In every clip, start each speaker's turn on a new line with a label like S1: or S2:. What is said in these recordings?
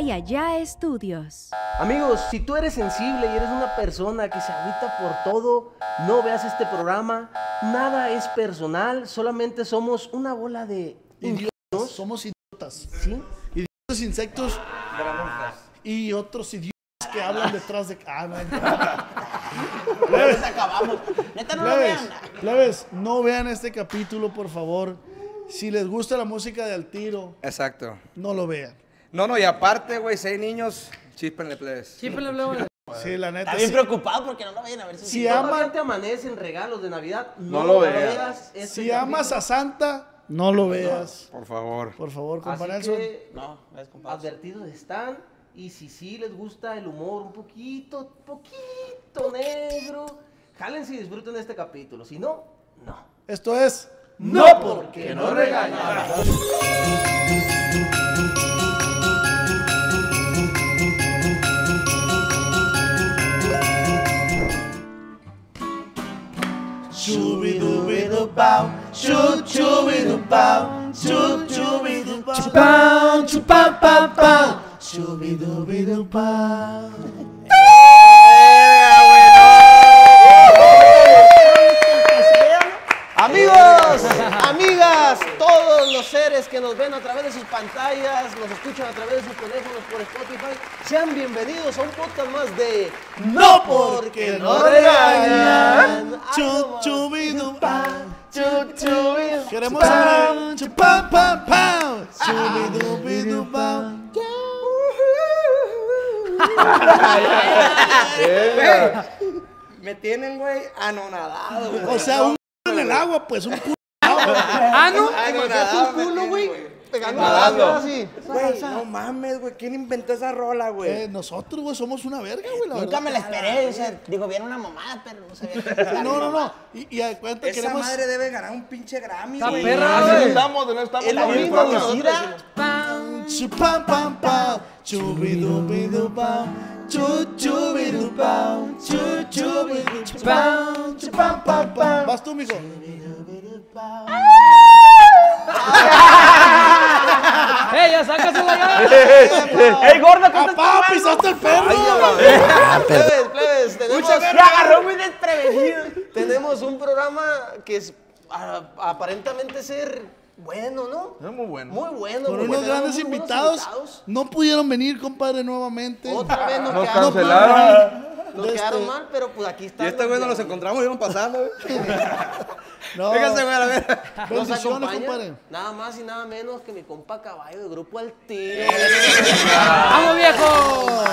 S1: Estudios.
S2: Amigos, si tú eres sensible y eres una persona que se agüita por todo, no veas este programa. Nada es personal, solamente somos una bola de
S3: Idiotas, somos idiotas.
S2: ¿Sí?
S3: Idiotas insectos y otros idiotas que hablan detrás de... Ah, no,
S4: Plebes, acabamos. Neta, no vean.
S3: no vean este capítulo, por favor. Si les gusta la música de Al Tiro,
S5: Exacto.
S3: no lo vean.
S5: No, no, y aparte, güey, seis niños, chíspenle, plebes.
S6: Chípele, plebe.
S3: Sí, la neta.
S4: Está bien
S3: sí.
S4: preocupado porque no lo vayan a ver.
S3: Si
S2: Si
S3: ama-
S2: te amanecen regalos de Navidad, no,
S7: lo
S2: lo
S7: veas.
S2: veas. este
S3: Si amas a. Santa, no lo veas.
S5: Por favor.
S3: Por favor, compa Nelson.
S2: que
S4: No, es compadre.
S2: advertidos están. Y si sí les gusta el humor un poquito, poquito negro, jálense y disfruten de este capítulo. Si no, no.
S3: Esto es...
S2: No porque no regañan.
S3: Shoo we do we do bow.
S6: shoo-choo-be-doo-bow, choo choo-bee doo-bow, Chupam chupam pam pam.
S3: choo-bee doo-bee doo-bow.
S2: Amigos, amigas, todos los seres que nos ven a través de sus pantallas, nos escuchan a través de sus teléfonos por Spotify, sean bienvenidos a un podcast más de
S3: No porque no regañan. Queremos
S5: me tienen, güey, anonadado, güey.
S3: O sea, un en el agua, pues un.
S6: Ah, no.
S5: Me
S2: culo, güey. Pegando
S7: Nadando.
S2: la así.
S5: Güey, no mames, güey, ¿quién inventó esa rola,
S3: Eh,
S5: güey?
S3: nosotros, güey, somos una verga, güey, la
S4: Nunca
S3: verdad.
S4: me la esperé. O sea, digo, viene una mamada, pero no sabía.
S3: No, no, no. Y, y a cuenta
S5: Esa
S3: queremos.
S5: madre debe ganar un pinche Grammy,
S6: Está
S5: güey.
S6: perra,
S7: Así no
S6: güey.
S7: estamos, no estamos.
S2: Es que
S7: Puebla.
S2: nosotros.
S6: Pam.
S3: Chupam pam pam. Chubidubidupow. Chu chubidupow. Chu chubidupow. Chupam pam pam. Vas tú, mijo.
S6: ¡Ey, ya sácasela ya!
S7: ¡Ey, gorda!
S3: ¡Papá, pisaste el perro!
S2: Plebes, plebes, tenemos,
S4: Me agarró muy desprevenido.
S2: tenemos un programa que es a- aparentemente ser bueno, ¿no?
S7: Es muy bueno.
S2: Muy bueno.
S3: Con
S2: muy
S3: unos
S2: bueno.
S3: grandes invitados. No pudieron venir, compadre, nuevamente.
S2: Otra vez nos,
S7: Nos
S2: quedaron
S7: cancelaron.
S2: Nos
S3: De
S2: quedaron
S3: este-
S2: mal, pero pues aquí
S5: Y
S2: están.
S5: este güey nos los encontramos y iban pasando, güey.
S3: No.
S5: Fíjense, güey, a ver.
S2: Nos acompaña
S3: compadre.
S2: nada más y nada menos que mi compa caballo de Grupo Tiro.
S6: ¡Vamos, viejo!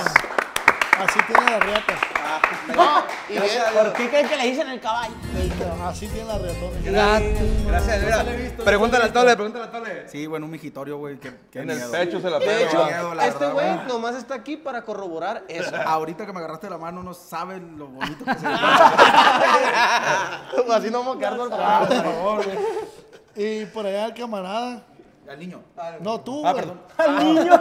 S3: Así tiene la riata.
S2: Y bien,
S4: ¿Por qué creen que le dicen el caballo?
S3: Así tiene la riatona.
S5: Gracias, mira. Pregúntale al tole, pregúntale al tole.
S8: Sí, bueno, un mijitorio, güey. Qué, qué
S7: En el pecho se la
S2: de
S7: pega.
S2: hecho,
S8: miedo, la
S2: este güey nomás está aquí para corroborar eso.
S8: Ahorita que me agarraste la mano, no sabes lo bonito que se ve.
S2: Así no vamos a
S8: Ah, por favor, güey.
S3: Y por allá el camarada.
S8: Al niño.
S3: No, tú,
S5: Ah,
S3: güey.
S5: perdón.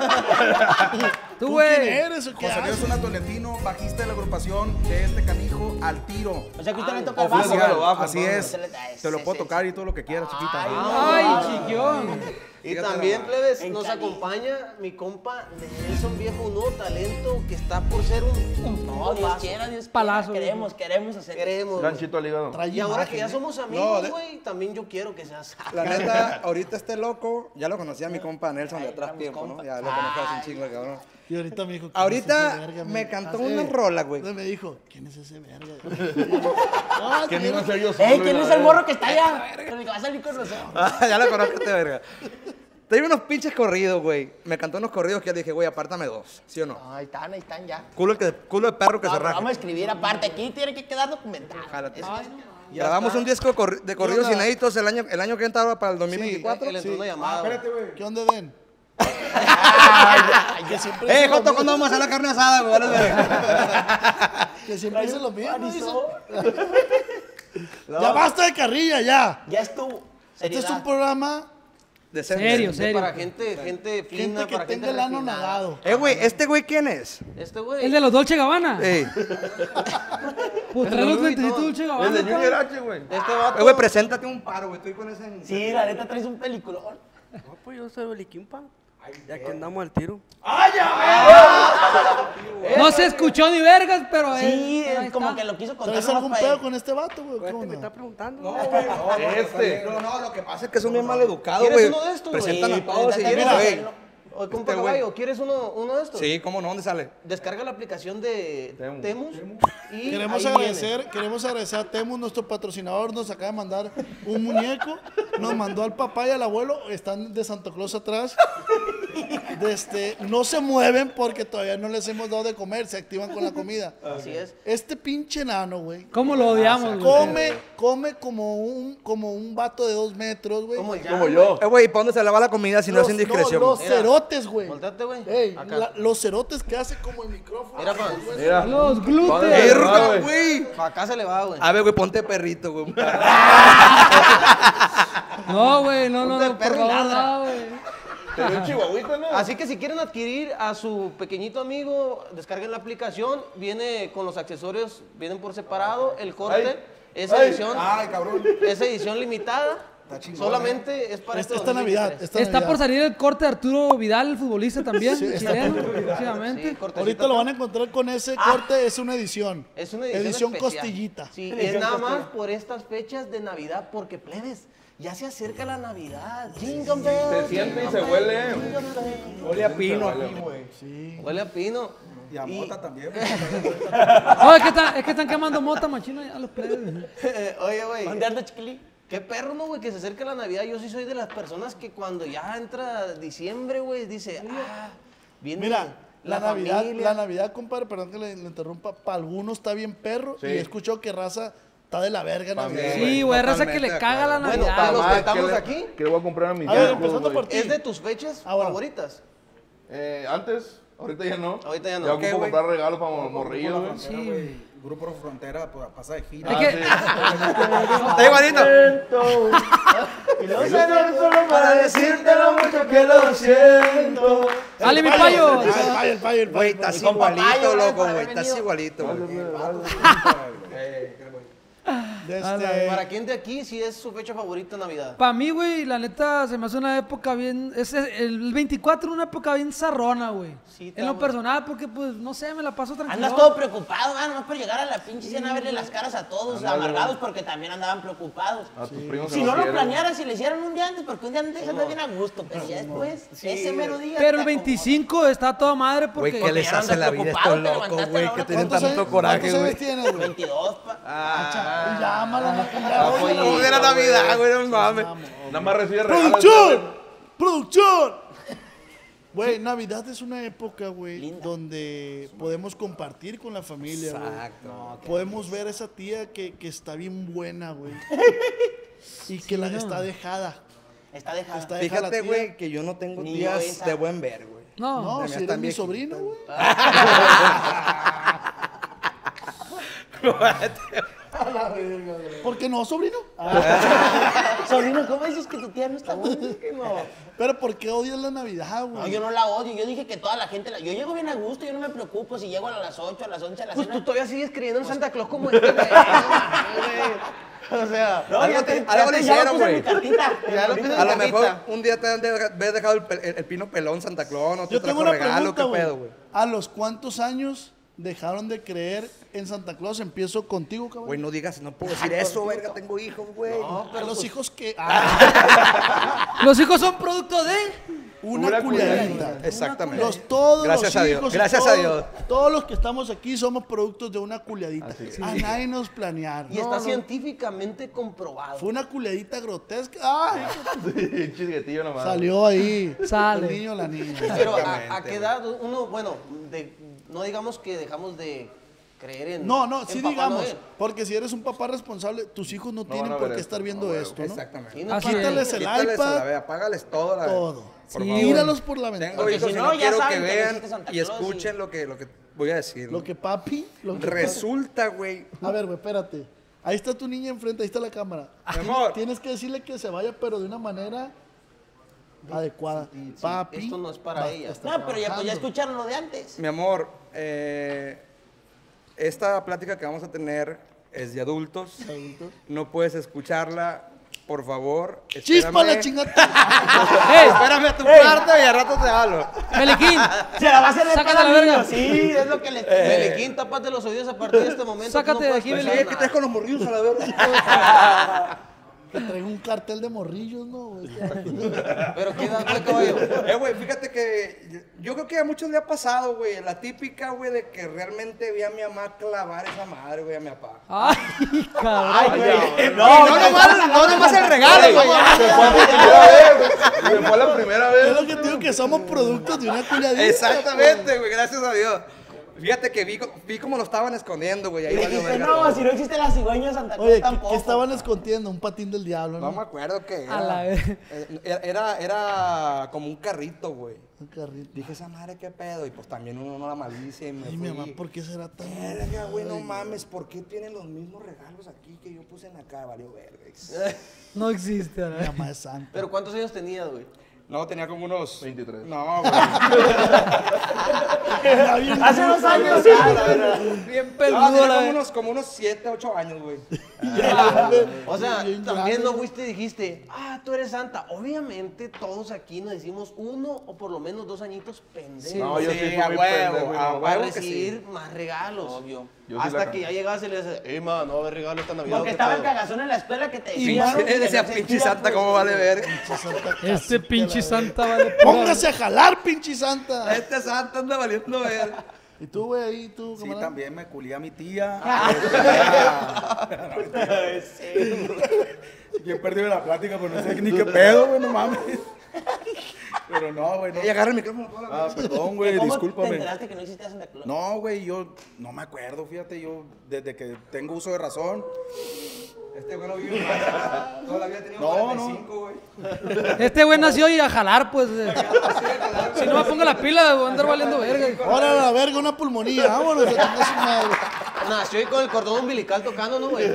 S6: Tú,
S3: ¿Tú quién
S6: güey.
S3: eres o qué
S8: José Luis Tolentino, bajista de la agrupación de este canijo al tiro.
S4: O sea que usted le toca el bajo.
S8: Así es.
S4: Ah,
S8: Te lo puedo tocar y todo lo que quieras, chiquita.
S6: ¡Ay, chiquión!
S2: Y también, plebes,
S4: En
S2: nos
S4: Cali.
S2: acompaña mi compa Nelson Viejo, un nuevo talento que está por ser un, un
S4: No, Dios quiera, Dios
S6: Palazo.
S4: Queremos, queremos hacer.
S2: Queremos.
S7: Ganchito al hígado.
S3: Trae
S2: Y ahora que ya somos
S5: No,
S2: amigos,
S5: de-
S2: güey, también yo quiero que seas.
S5: La neta, ahorita este loco, ya lo conocía mi compa Nelson de atrás tiempo, ¿no? Ya lo conozco hace un chingo, cabrón.
S3: Y ahorita me dijo. ¿quién es
S5: Ahorita
S3: ese verga?
S5: me cantó
S3: Ah,
S5: una
S3: eh.
S5: rola, güey.
S3: Entonces me dijo, ¿quién es ese verga? No,
S7: ¿Quién
S3: sí,
S7: iba a ser yo solo?
S4: Ey, ¿quién es el morro que está allá? El va a salir con nosotros.
S5: Ah, ya lo conozco este verga. Tenía unos pinches corridos, güey. Me cantó unos corridos que yo le dije, güey, apártame dos, ¿sí o no?
S4: Ahí están, ahí están ya.
S5: Culo, el que, culo de perro que
S4: No,
S5: se raja.
S4: vamos a escribir aparte. Aquí tiene que quedar documentado.
S5: Jálate.
S4: Es-
S5: Grabamos un disco de corri- de corridos inéditos el año, el año que entraba para el
S2: Le
S5: 2024.
S2: entró una llamada. güey.
S3: ¿Qué onda, Den? Que siempre
S5: ¡Eh, Joto,
S3: mismo,
S5: ¿cuándo vamos a hacer la carne asada, güey?
S3: Que siempre dice lo mismo. dice. Ya basta de carrilla, ya.
S4: Ya estuvo.
S3: Este es
S4: Seriedad.
S3: un programa
S5: Decente.
S6: Serio,
S2: De
S6: serio.
S2: Para gente, gente fina,
S3: gente que
S2: para
S3: tenga
S2: gente
S3: el ano nadado.
S5: Eh, güey, ¿este güey quién es?
S2: Este güey.
S6: El de los Dolce Gabbana.
S5: Ey.
S6: Pues trae los lentecitos. Dolce
S7: El
S6: Gabbana.
S7: de
S6: pa.
S7: Junior H, güey.
S2: Este
S5: Eh,
S2: vato.
S5: güey, preséntate un paro, güey. Estoy con ese...
S4: Sí, la neta traes un peliculón.
S9: pues yo soy Beliquimpa.
S7: Ya que andamos al tiro.
S6: No se escuchó ni vergas, pero
S4: Sí,
S6: eh,
S4: como
S6: está.
S4: que lo quiso contar.
S3: ¿Traes algún pedo con este vato, güey? ¿Qué
S7: me está preguntando.
S5: No, este. No, no, lo que pasa es que son bien mal educados,
S2: ¿Quieres
S5: güey.
S2: uno de estos, güey?
S5: Presentan a todos y
S2: preséntate,
S5: güey.
S2: mira. Oye, compa
S5: Este güey.
S2: caballo, ¿quieres uno, uno de estos?
S5: Sí, ¿cómo no? ¿Dónde sale?
S2: Descarga la aplicación de Temus, y
S3: Queremos agradecer, queremos agradecer a Temu, nuestro patrocinador, nos acaba de mandar un muñeco, nos mandó al papá y al abuelo, están de Santa Claus atrás. Este, no se mueven porque todavía no les hemos dado de comer, se activan con la comida.
S2: Así es.
S3: Este pinche nano, güey,
S6: ¿Cómo lo odiamos, güey?
S3: come, come como un, como un vato de dos metros, güey.
S2: Como
S9: yo.
S5: Eh, güey, ¿para dónde se le va la comida si no es
S3: Los-
S5: indiscreción?
S3: los
S2: Mira.
S3: cerotes, güey.
S2: Volteate, güey.
S3: Ey,
S2: Acá.
S3: la- los cerotes que hace como el micrófono.
S2: Mira, pa.
S9: Mira.
S6: Los
S9: ¿Dónde
S6: glúteos.
S9: se le va,
S5: ¡Verga,
S9: güey?
S2: acá se le va, güey.
S5: A ver, güey, ponte perrito, güey.
S6: No, güey, no, no, no, por
S2: y
S6: favor, no, güey.
S9: Te dio un chihuahuita, ¿no?
S2: Así que si quieren adquirir a su pequeñito amigo, descarguen la aplicación, viene con los accesorios, vienen por separado, el corte,
S9: Ay.
S2: edición,
S8: Ay, cabrón.
S2: esa edición limitada,
S8: chingón,
S2: solamente es para
S3: Esta,
S2: este
S3: esta Navidad.
S2: 2023.
S3: Esta
S6: Está por salir el corte de Arturo Vidal, el futbolista también.
S3: Sí, está
S6: chileno,
S3: por-
S6: próximamente.
S2: Sí, cortecito
S3: Ahorita lo van a encontrar con ese corte, es una edición.
S2: Es una edición,
S3: costillita.
S2: Sí, es nada más por estas fechas de Navidad, porque plebes, ya se acerca la Navidad. Jingle bells,
S9: Se siente y se huele.
S5: Huele a pino aquí, güey.
S2: Huele a pino.
S8: Y a
S2: Y-
S8: mota también.
S6: No, es que, están, es que están quemando mota machina a los plebes.
S2: Oye, güey.
S4: ¿Dónde anda, chiquilín?
S2: Qué perro, ¿no, güey? Que se acerca la Navidad. Yo sí soy de las personas que cuando ya entra diciembre, güey, dice, ah, viene
S3: Mira, la, Navidad,
S2: familia.
S3: la Navidad, compadre, perdón que le, le interrumpa, para algunos está bien perro
S9: Sí.
S3: y he escuchado que raza está de la verga Navidad.
S9: mí,
S6: Sí, güey, raza que le caga la
S5: acuerdo.
S2: Bueno,
S6: Navidad.
S2: para los que estamos
S9: ¿qué le-
S2: aquí,
S9: ¿Qué le voy a comprar a mis
S3: A ver, empezando por ti.
S2: es de tus fechas
S3: Ah,
S2: favoritas.
S9: Eh, antes, ahorita ya no.
S2: Ahorita ya no.
S9: Ya
S2: ¿Qué,
S9: ocupo
S5: güey?
S9: comprar regalos para morrillos, güey.
S6: Sí, güey.
S8: Grupo Frontera pues, pasa de gira.
S9: Ah,
S6: que-
S9: sí.
S5: Está igualito.
S9: para decirte lo mucho que lo siento.
S6: Dale, mi payo.
S3: Ah, el payo, el payo, el
S5: Güey,
S3: payo.
S5: estás igualito, loco,
S4: para
S5: güey. Estás igualito, güey.
S3: Este-
S2: ¿Para quién de aquí sí es su fecha favorita Navidad?
S6: Para mí, güey, la neta, se me hace una época bien... Es el 24 una época bien zarrona, güey.
S2: Sí,
S6: en lo personal, porque, pues, no sé, me la paso tranquilo.
S4: Andas todo preocupado, man, nomás por llegar a la pinche cena a verle las caras a todos amargados porque también andaban preocupados.
S9: A tus primos
S4: Si no lo
S9: quieren.
S4: planearas, si le hicieran un día antes, porque un día antes andas bien a gusto, pero ya después, ese mero día.
S6: Pero el 25 está toda madre porque...
S5: Güey, ¿qué les hace la vida estos locos, güey? Que tienen
S3: ¿Cuántos años-
S5: tanto coraje,
S3: ¿Cuántos años
S5: güey.
S3: tienes, güey?
S4: 22, pa.
S3: Y llámala, ya,
S2: Ah,
S3: oye,
S2: oye,
S5: Era Navidad, güey, no mames.
S9: Nada más recibe regalos.
S3: ¡Producción! ¡Producción! Güey, Navidad es una época, güey, donde podemos compartir con la familia, güey.
S5: Exacto.
S3: Podemos ver a esa tía que, que está bien buena, güey. Y que la está dejada.
S4: Está dejada.
S3: Está dejada la
S5: Fíjate, güey, que yo no tengo
S4: Ni
S5: tías de buen ver, güey.
S6: No,
S3: No,
S5: me
S3: si eres mi sobrino, güey. ¿Por qué no, sobrino?
S4: Sobrino, ¿cómo dices que tu tía no está buena?
S3: Pero ¿por qué odias la Navidad,
S4: No,
S3: güey?
S4: yo no la odio. Yo dije que toda la gente la... Yo llego bien a gusto, yo no me preocupo si llego a las 8, a las 11, a las
S2: Pues tú
S4: 1.
S2: todavía sigues creyendo en Santa Claus como este, güey. O sea,
S5: Algo te- algo le hicieron, güey.
S2: ya lo puse en
S5: A lo mejor un día te han de haber dejado el, pe- el- el pino pelón Santa Claus, no te
S3: Yo tengo
S5: trajo
S3: una
S5: regalo,
S3: pregunta,
S5: qué pedo, güey.
S3: ¿A los cuántos años dejaron de creer en Santa Claus? Empiezo contigo, cabrón.
S5: Güey, no digas, no puedo decir eso, verga, tengo hijos, güey.
S2: No,
S3: a
S2: pero
S3: los
S2: pues,
S3: hijos que... Ah,
S6: los hijos son producto de...
S3: una,
S9: Una
S3: culiadita.
S5: Exactamente.
S3: Los, todos
S5: Gracias
S3: los
S5: a Dios, gracias a
S3: todos-
S5: Dios.
S3: Todos los que estamos aquí somos productos de una culiadita. A nadie nos planearon.
S2: y está científicamente comprobado.
S3: Fue una culiadita grotesca. Ay,
S9: Sí, chisguetillo nomás.
S3: salió ahí.
S6: Sale.
S3: El niño o la niña.
S2: Pero a, a qué edad uno, bueno, de- no digamos que dejamos de creer en
S3: No, no,
S2: en
S3: sí digamos,
S2: Noel.
S3: porque si eres un papá responsable, tus hijos no, tienen por qué
S9: esto,
S3: estar
S9: no,
S3: viendo esto, ¿no?
S5: Exactamente.
S2: Sí, no.
S3: Quítales el
S5: Quítales a la
S3: iPad,
S5: vez, apágales todo. La
S3: todo.
S6: Sí,
S3: Tíralos por la ventana.
S5: Tengo
S4: Porque
S5: hijos
S4: si
S5: y
S4: no,
S5: no
S4: ya
S5: quiero
S4: saben
S5: que
S4: no
S5: vean y
S4: y-
S5: escuchen lo que, lo que voy a decir.
S3: Lo que papi, lo que
S5: Resulta, güey.
S3: A ver, güey, espérate. Ahí está tu niña enfrente, ahí está la cámara.
S5: Mi amor.
S3: Tienes que decirle que se vaya, pero de una manera adecuada. Papi.
S2: esto no es para
S3: va-
S2: ella.
S3: está
S4: No, pero ya, pues, ya escucharon lo de antes.
S5: Mi amor, eh, esta plática que vamos a tener es de adultos. No puedes escucharla por favor,
S3: Chispa la chingada.
S6: ¡Ey!
S5: Espérame a tu cuarto y al rato te hablo.
S6: Meliquín,
S4: Se la va a hacer de
S6: Sácate
S4: pedo
S6: la
S4: al
S6: verga.
S4: niño, Sí, es lo que le...
S2: Melequín, tápate los oídos a partir de este momento.
S6: Sácate de aquí,
S5: ¿Qué
S2: nada.
S5: traes con los morrillos a la verga?
S3: Que traigo un cartel de morrillos, ¿no? güey?
S2: Pero qué edad fue, caballo.
S5: Eh, güey, fíjate que yo- creo que a muchos le ha pasado, güey, la típica, güey, de que realmente vi a mi mamá clavar esa madre, güey, a mi papá.
S6: Ay, cabrón.
S4: Ay, güey.
S5: No, no, nomás, no nomás el regalo, güey.
S9: Se fue por primera vez. Se fue la primera
S3: Es
S9: vez.
S3: lo que te digo que somos productos de una culiadita.
S5: Exactamente, güey, gracias a Dios. Fíjate que vi, vi cómo lo estaban escondiendo, güey. Ahí
S4: Y dijiste, no,
S5: todo.
S4: si no existe la cigüeña de Santa Cruz
S3: Oye, ¿qué,
S4: tampoco.
S3: qué estaban escondiendo? Un patín del diablo,
S5: No
S3: ¿no?
S5: me acuerdo qué
S6: A la
S5: era.
S6: vez.
S5: Eh, Era, era como un carrito, güey.
S3: Un carrito.
S5: Dije, esa madre, qué pedo. Y pues también uno no la malicia y me
S3: Ay, mi mamá, ¿por qué será tan.?
S5: Verga, güey, no mames, ¿por qué tienen los mismos regalos aquí que yo puse en cara? Valió verga.
S6: No existe, la
S3: Mi mamá es santa.
S2: Pero ¿cuántos años tenías, güey?
S5: No, tenía como unos...
S9: 23.
S5: No, güey.
S4: Hace dos años.
S6: Bien
S5: No,
S6: peludo,
S5: tenía
S6: la
S5: como unos, como unos 7, 8 años, güey.
S2: O sea,
S3: Bien
S2: también no fuiste y dijiste, ah, tú eres santa. Obviamente todos aquí nos decimos uno o por lo menos dos añitos pendejos.
S9: No, yo sí,
S5: a huevo, a
S9: no.
S2: Para
S5: huevo que
S2: recibir
S5: sí.
S2: más regalos. Obvio.
S9: Yo
S2: Hasta que ya llegas y le dices, hey, ma, no va a haber regalo esta Navidad.
S4: Porque
S2: ¿qué
S4: estaba el
S2: pedo?"
S4: cagazón en la escuela que te
S5: Y
S4: decía.
S5: decía,
S4: no
S5: pinche santa,
S4: pues,
S5: ¿cómo vale verga?
S6: Este pinche santa vale
S3: Póngase a jalar, pinche santa.
S5: Este santa anda valiendo verga.
S3: ¿Y tú, güey, ahí, tú,
S8: Sí,
S3: camarada?
S8: también me culé a mi tía. Bien perdido la plática, pero no sé ni qué pedo, güey, no mames. Pero no, güey, no.
S5: Y agarra el micrófono. toda la
S8: Ah, perdón, güey,
S4: ¿Cómo te
S8: discúlpame.
S4: enteraste que no existía Santa Claus?
S8: No, güey, yo no me acuerdo, fíjate, yo desde que tengo uso de razón.
S5: Este güey no vive más. Toda la vida ha tenido
S8: No,
S5: 45, güey.
S6: Este güey nació y a jalar, pues. eh. Si no me pongo la pila, voy a andar valiendo verga. hijo.
S3: Ahora la verga, una pulmonía. Vámonos, a su madre.
S2: Nació ahí con el cordón umbilical tocando, ¿no, güey?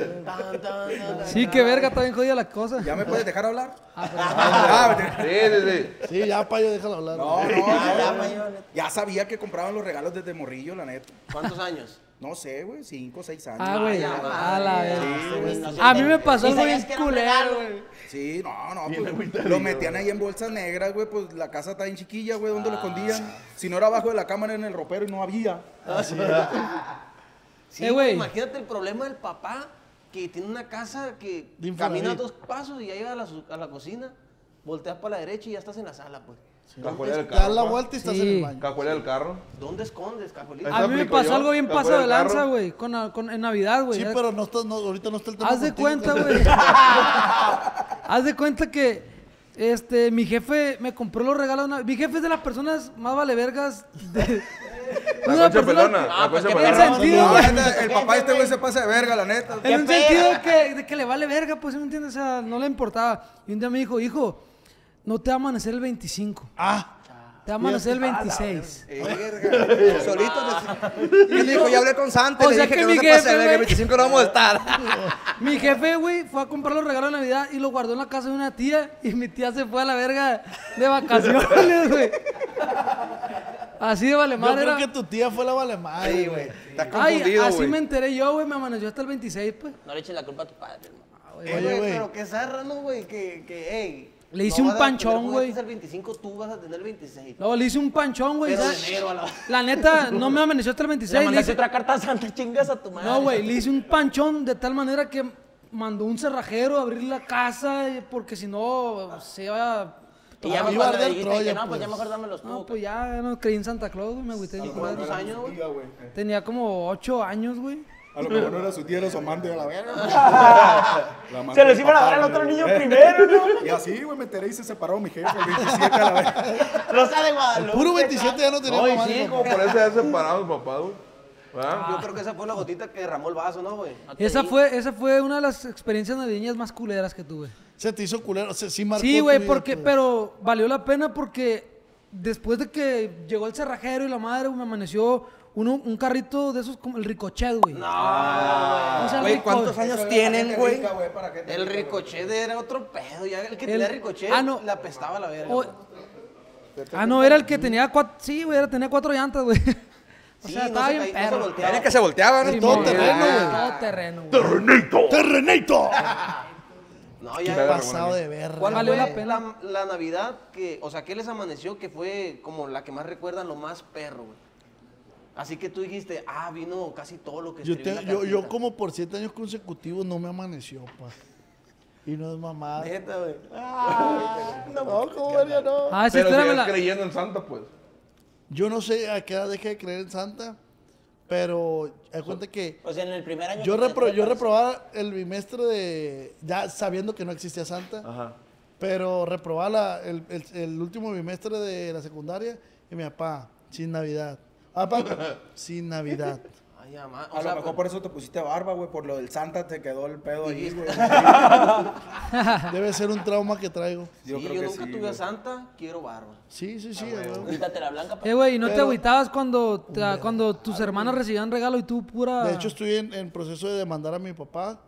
S6: Sí, qué verga, está bien jodida la cosa.
S8: ¿Ya me puedes dejar hablar? Ah,
S9: Sí, sí, sí.
S3: Sí, ya, payo, déjalo hablar.
S8: No, no,
S4: Ya, mayor.
S8: Ya sabía que compraban los regalos desde morrillo, la neta.
S2: ¿Cuántos años?
S8: No sé, güey, cinco, seis años.
S6: Ah, güey.
S2: ya,
S6: A la.
S4: Sí,
S6: A mí me pasó
S4: ¿Y
S6: algo bien culero, güey.
S8: Sí, no, no, pues, lo metían ahí en bolsas negras, güey, pues la casa está bien chiquilla, güey, ¿dónde lo escondían? Si no era abajo de la cámara en el ropero y no había.
S2: Sí,
S6: Eh, güey.
S2: Imagínate el problema del papá que tiene una casa que camina dos pasos y ya llega a la, a la cocina, volteas para la derecha y ya estás en la sala, pues.
S9: Cajuela del
S3: Te das
S9: carro.
S3: la vuelta y estás
S6: Sí.
S3: en el baño.
S9: Cajuela del carro.
S2: ¿Dónde escondes?
S9: Eso
S6: A mí me pasó
S9: yo,
S6: algo bien pasado de lanza,
S9: carro.
S6: güey. Con, con- en Navidad, güey.
S3: Sí,
S6: Ya-
S3: pero no está, no, ahorita no está el tema.
S6: Haz de
S3: contigo,
S6: cuenta, güey. Haz de cuenta que este, mi jefe me compró los regalos. una- Mi jefe es de las personas más valevergas. De...
S9: La
S6: una
S9: concha
S6: persona-
S9: pelona. La
S2: pues,
S9: concha
S2: ¿qué
S6: En
S9: pelona.
S6: sentido,
S8: No, el papá de este güey se pasa de verga, la neta.
S6: En un sentido que, de que le vale verga, pues, ¿sí ¿me entiendes? O sea, no le importaba. Y un día me dijo, hijo, no te va a amanecer el 25.
S3: Ah,
S6: Te va a amanecer el 26.
S5: Verga. Solito. Y él dijo, ya hablé con Santa.
S6: O
S5: le
S6: sea
S5: dije
S6: que
S5: que,
S6: mi
S5: no se pase de
S6: jefe,
S5: verga,
S6: güey.
S5: el 25 no vamos a estar.
S6: Mi jefe, güey, fue a comprar los regalos de Navidad y los guardó en la casa de una tía y mi tía se fue a la verga de vacaciones, güey. Así de vale
S3: yo
S6: madre
S3: creo
S6: era.
S3: que tu tía fue la vale madre,
S5: Ay,
S3: güey.
S5: Estás
S6: Ay,
S5: confundido,
S6: así
S5: güey.
S6: me enteré yo, güey, me amaneció hasta el 26, pues.
S4: No le eches la culpa a tu padre, hermano.
S2: Eh,
S3: Oye,
S2: güey,
S3: güey.
S2: pero qué zarra, ¿no, güey? Que, que, hey.
S6: Le hice
S2: no
S6: un
S2: a
S6: panchón, güey.
S2: juguetes el 25, tú vas a tener el 26.
S6: Luego le hice un panchón, güey.
S2: A la...
S6: La neta, no me amaneció hasta el 26.
S4: Le
S6: le
S4: mandaste
S6: hice-
S4: otra carta a Santa, chingas a tu madre.
S6: No, güey, le hice un panchón de tal manera que mandó un cerrajero a abrir la casa eh, porque si no se iba...
S4: Y ya
S3: Iba a
S4: mejor le
S3: arder
S4: dijiste no, pues ya
S3: pues.
S4: mejor dámelos tú.
S6: No, pues ya no creí en Santa Claus, güey, me agüité
S2: ¿Cuántos años, güey?
S6: Tenía como 8 años, güey.
S8: A lo mejor no era su tía, era su amante a la verga.
S4: Se los
S8: del
S4: iban a dar al otro niño primero, ¿no?
S8: Y así, güey, me enteré y se separó mi jefe el 27 a la verga.
S4: Rosa de Guadalupe.
S3: Puro 27 ya no tenía mamá.
S9: sí, como por eso ya separados, papá, güey. ¿verdad?
S2: Yo creo que esa fue la gotita que derramó el vaso, ¿no, güey?
S6: Esa fue, esa fue una de las experiencias navideñas más culeras que tuve.
S3: Se te hizo culero, se, sí marcó
S6: Sí, güey, porque, pero valió la pena porque después de que llegó el cerrajero y la madre, me amaneció uno, un carrito de esos como el ricochet, güey. No, o sea,
S5: Güey, ¿cuántos años tienen, güey?
S2: El ricochet era otro pedo. Ya el que
S6: El-
S2: tenía ricochet
S6: ah, no.
S2: le apestaba la verga.
S6: o- ah, no, era el que tenía cuatro, sí, güey, era, tenía cuatro llantas, güey. O
S2: Sí,
S6: sea,
S2: no
S6: estaba
S2: se
S6: bien
S2: caía, no se
S6: perro.
S2: volteaba.
S5: Era que se volteaban.
S3: El todo terreno, güey.
S6: Todo terreno, güey.
S3: ¡Terrenito!
S2: No, ya
S3: pasado de verga.
S2: ¿Cuál
S6: Valió la pena.
S2: La, la Navidad que, o sea, ¿qué les amaneció que fue como la que más recuerdan lo más perro, güey? Así que tú dijiste, ah, vino casi todo lo que
S3: Yo,
S2: escribí
S3: te-
S2: la
S3: yo, yo como por siete años consecutivos no me amaneció, pa. Y no es mamada.
S2: Neta, güey.
S3: No, ¿cómo vería, no?
S6: Ah,
S7: Pero
S6: la...
S7: creyendo en Santa, pues.
S3: Yo no sé a qué edad dejé de creer en Santa, pero hay cuenta que
S4: Pues en el primer año.
S3: yo, repro- yo reprobaba el bimestre de, ya sabiendo que no existía Santa,
S7: Ajá.
S3: pero reprobaba la- el, el- el último bimestre de la secundaria y mi papá, sin Navidad. Ah, papá, sin Navidad.
S2: Ay, ama- o
S8: A lo mejor por eso te pusiste barba, güey. Por lo del Santa te quedó el pedo ahí, güey.
S3: Debe ser un trauma que traigo.
S8: Yo
S2: sí,
S8: creo
S2: yo
S8: que
S2: nunca
S8: sí,
S2: tuve
S8: güey.
S2: a Santa, quiero barba.
S3: Sí, sí,
S2: Ah,
S3: sí. a huevo.
S4: Quítate la blanca.
S6: Eh, güey, ¿y no te agüitabas cuando, te- cuando tus hermanas recibían regalo y tú pura...
S3: De hecho, estoy en, en proceso de demandar a mi papá.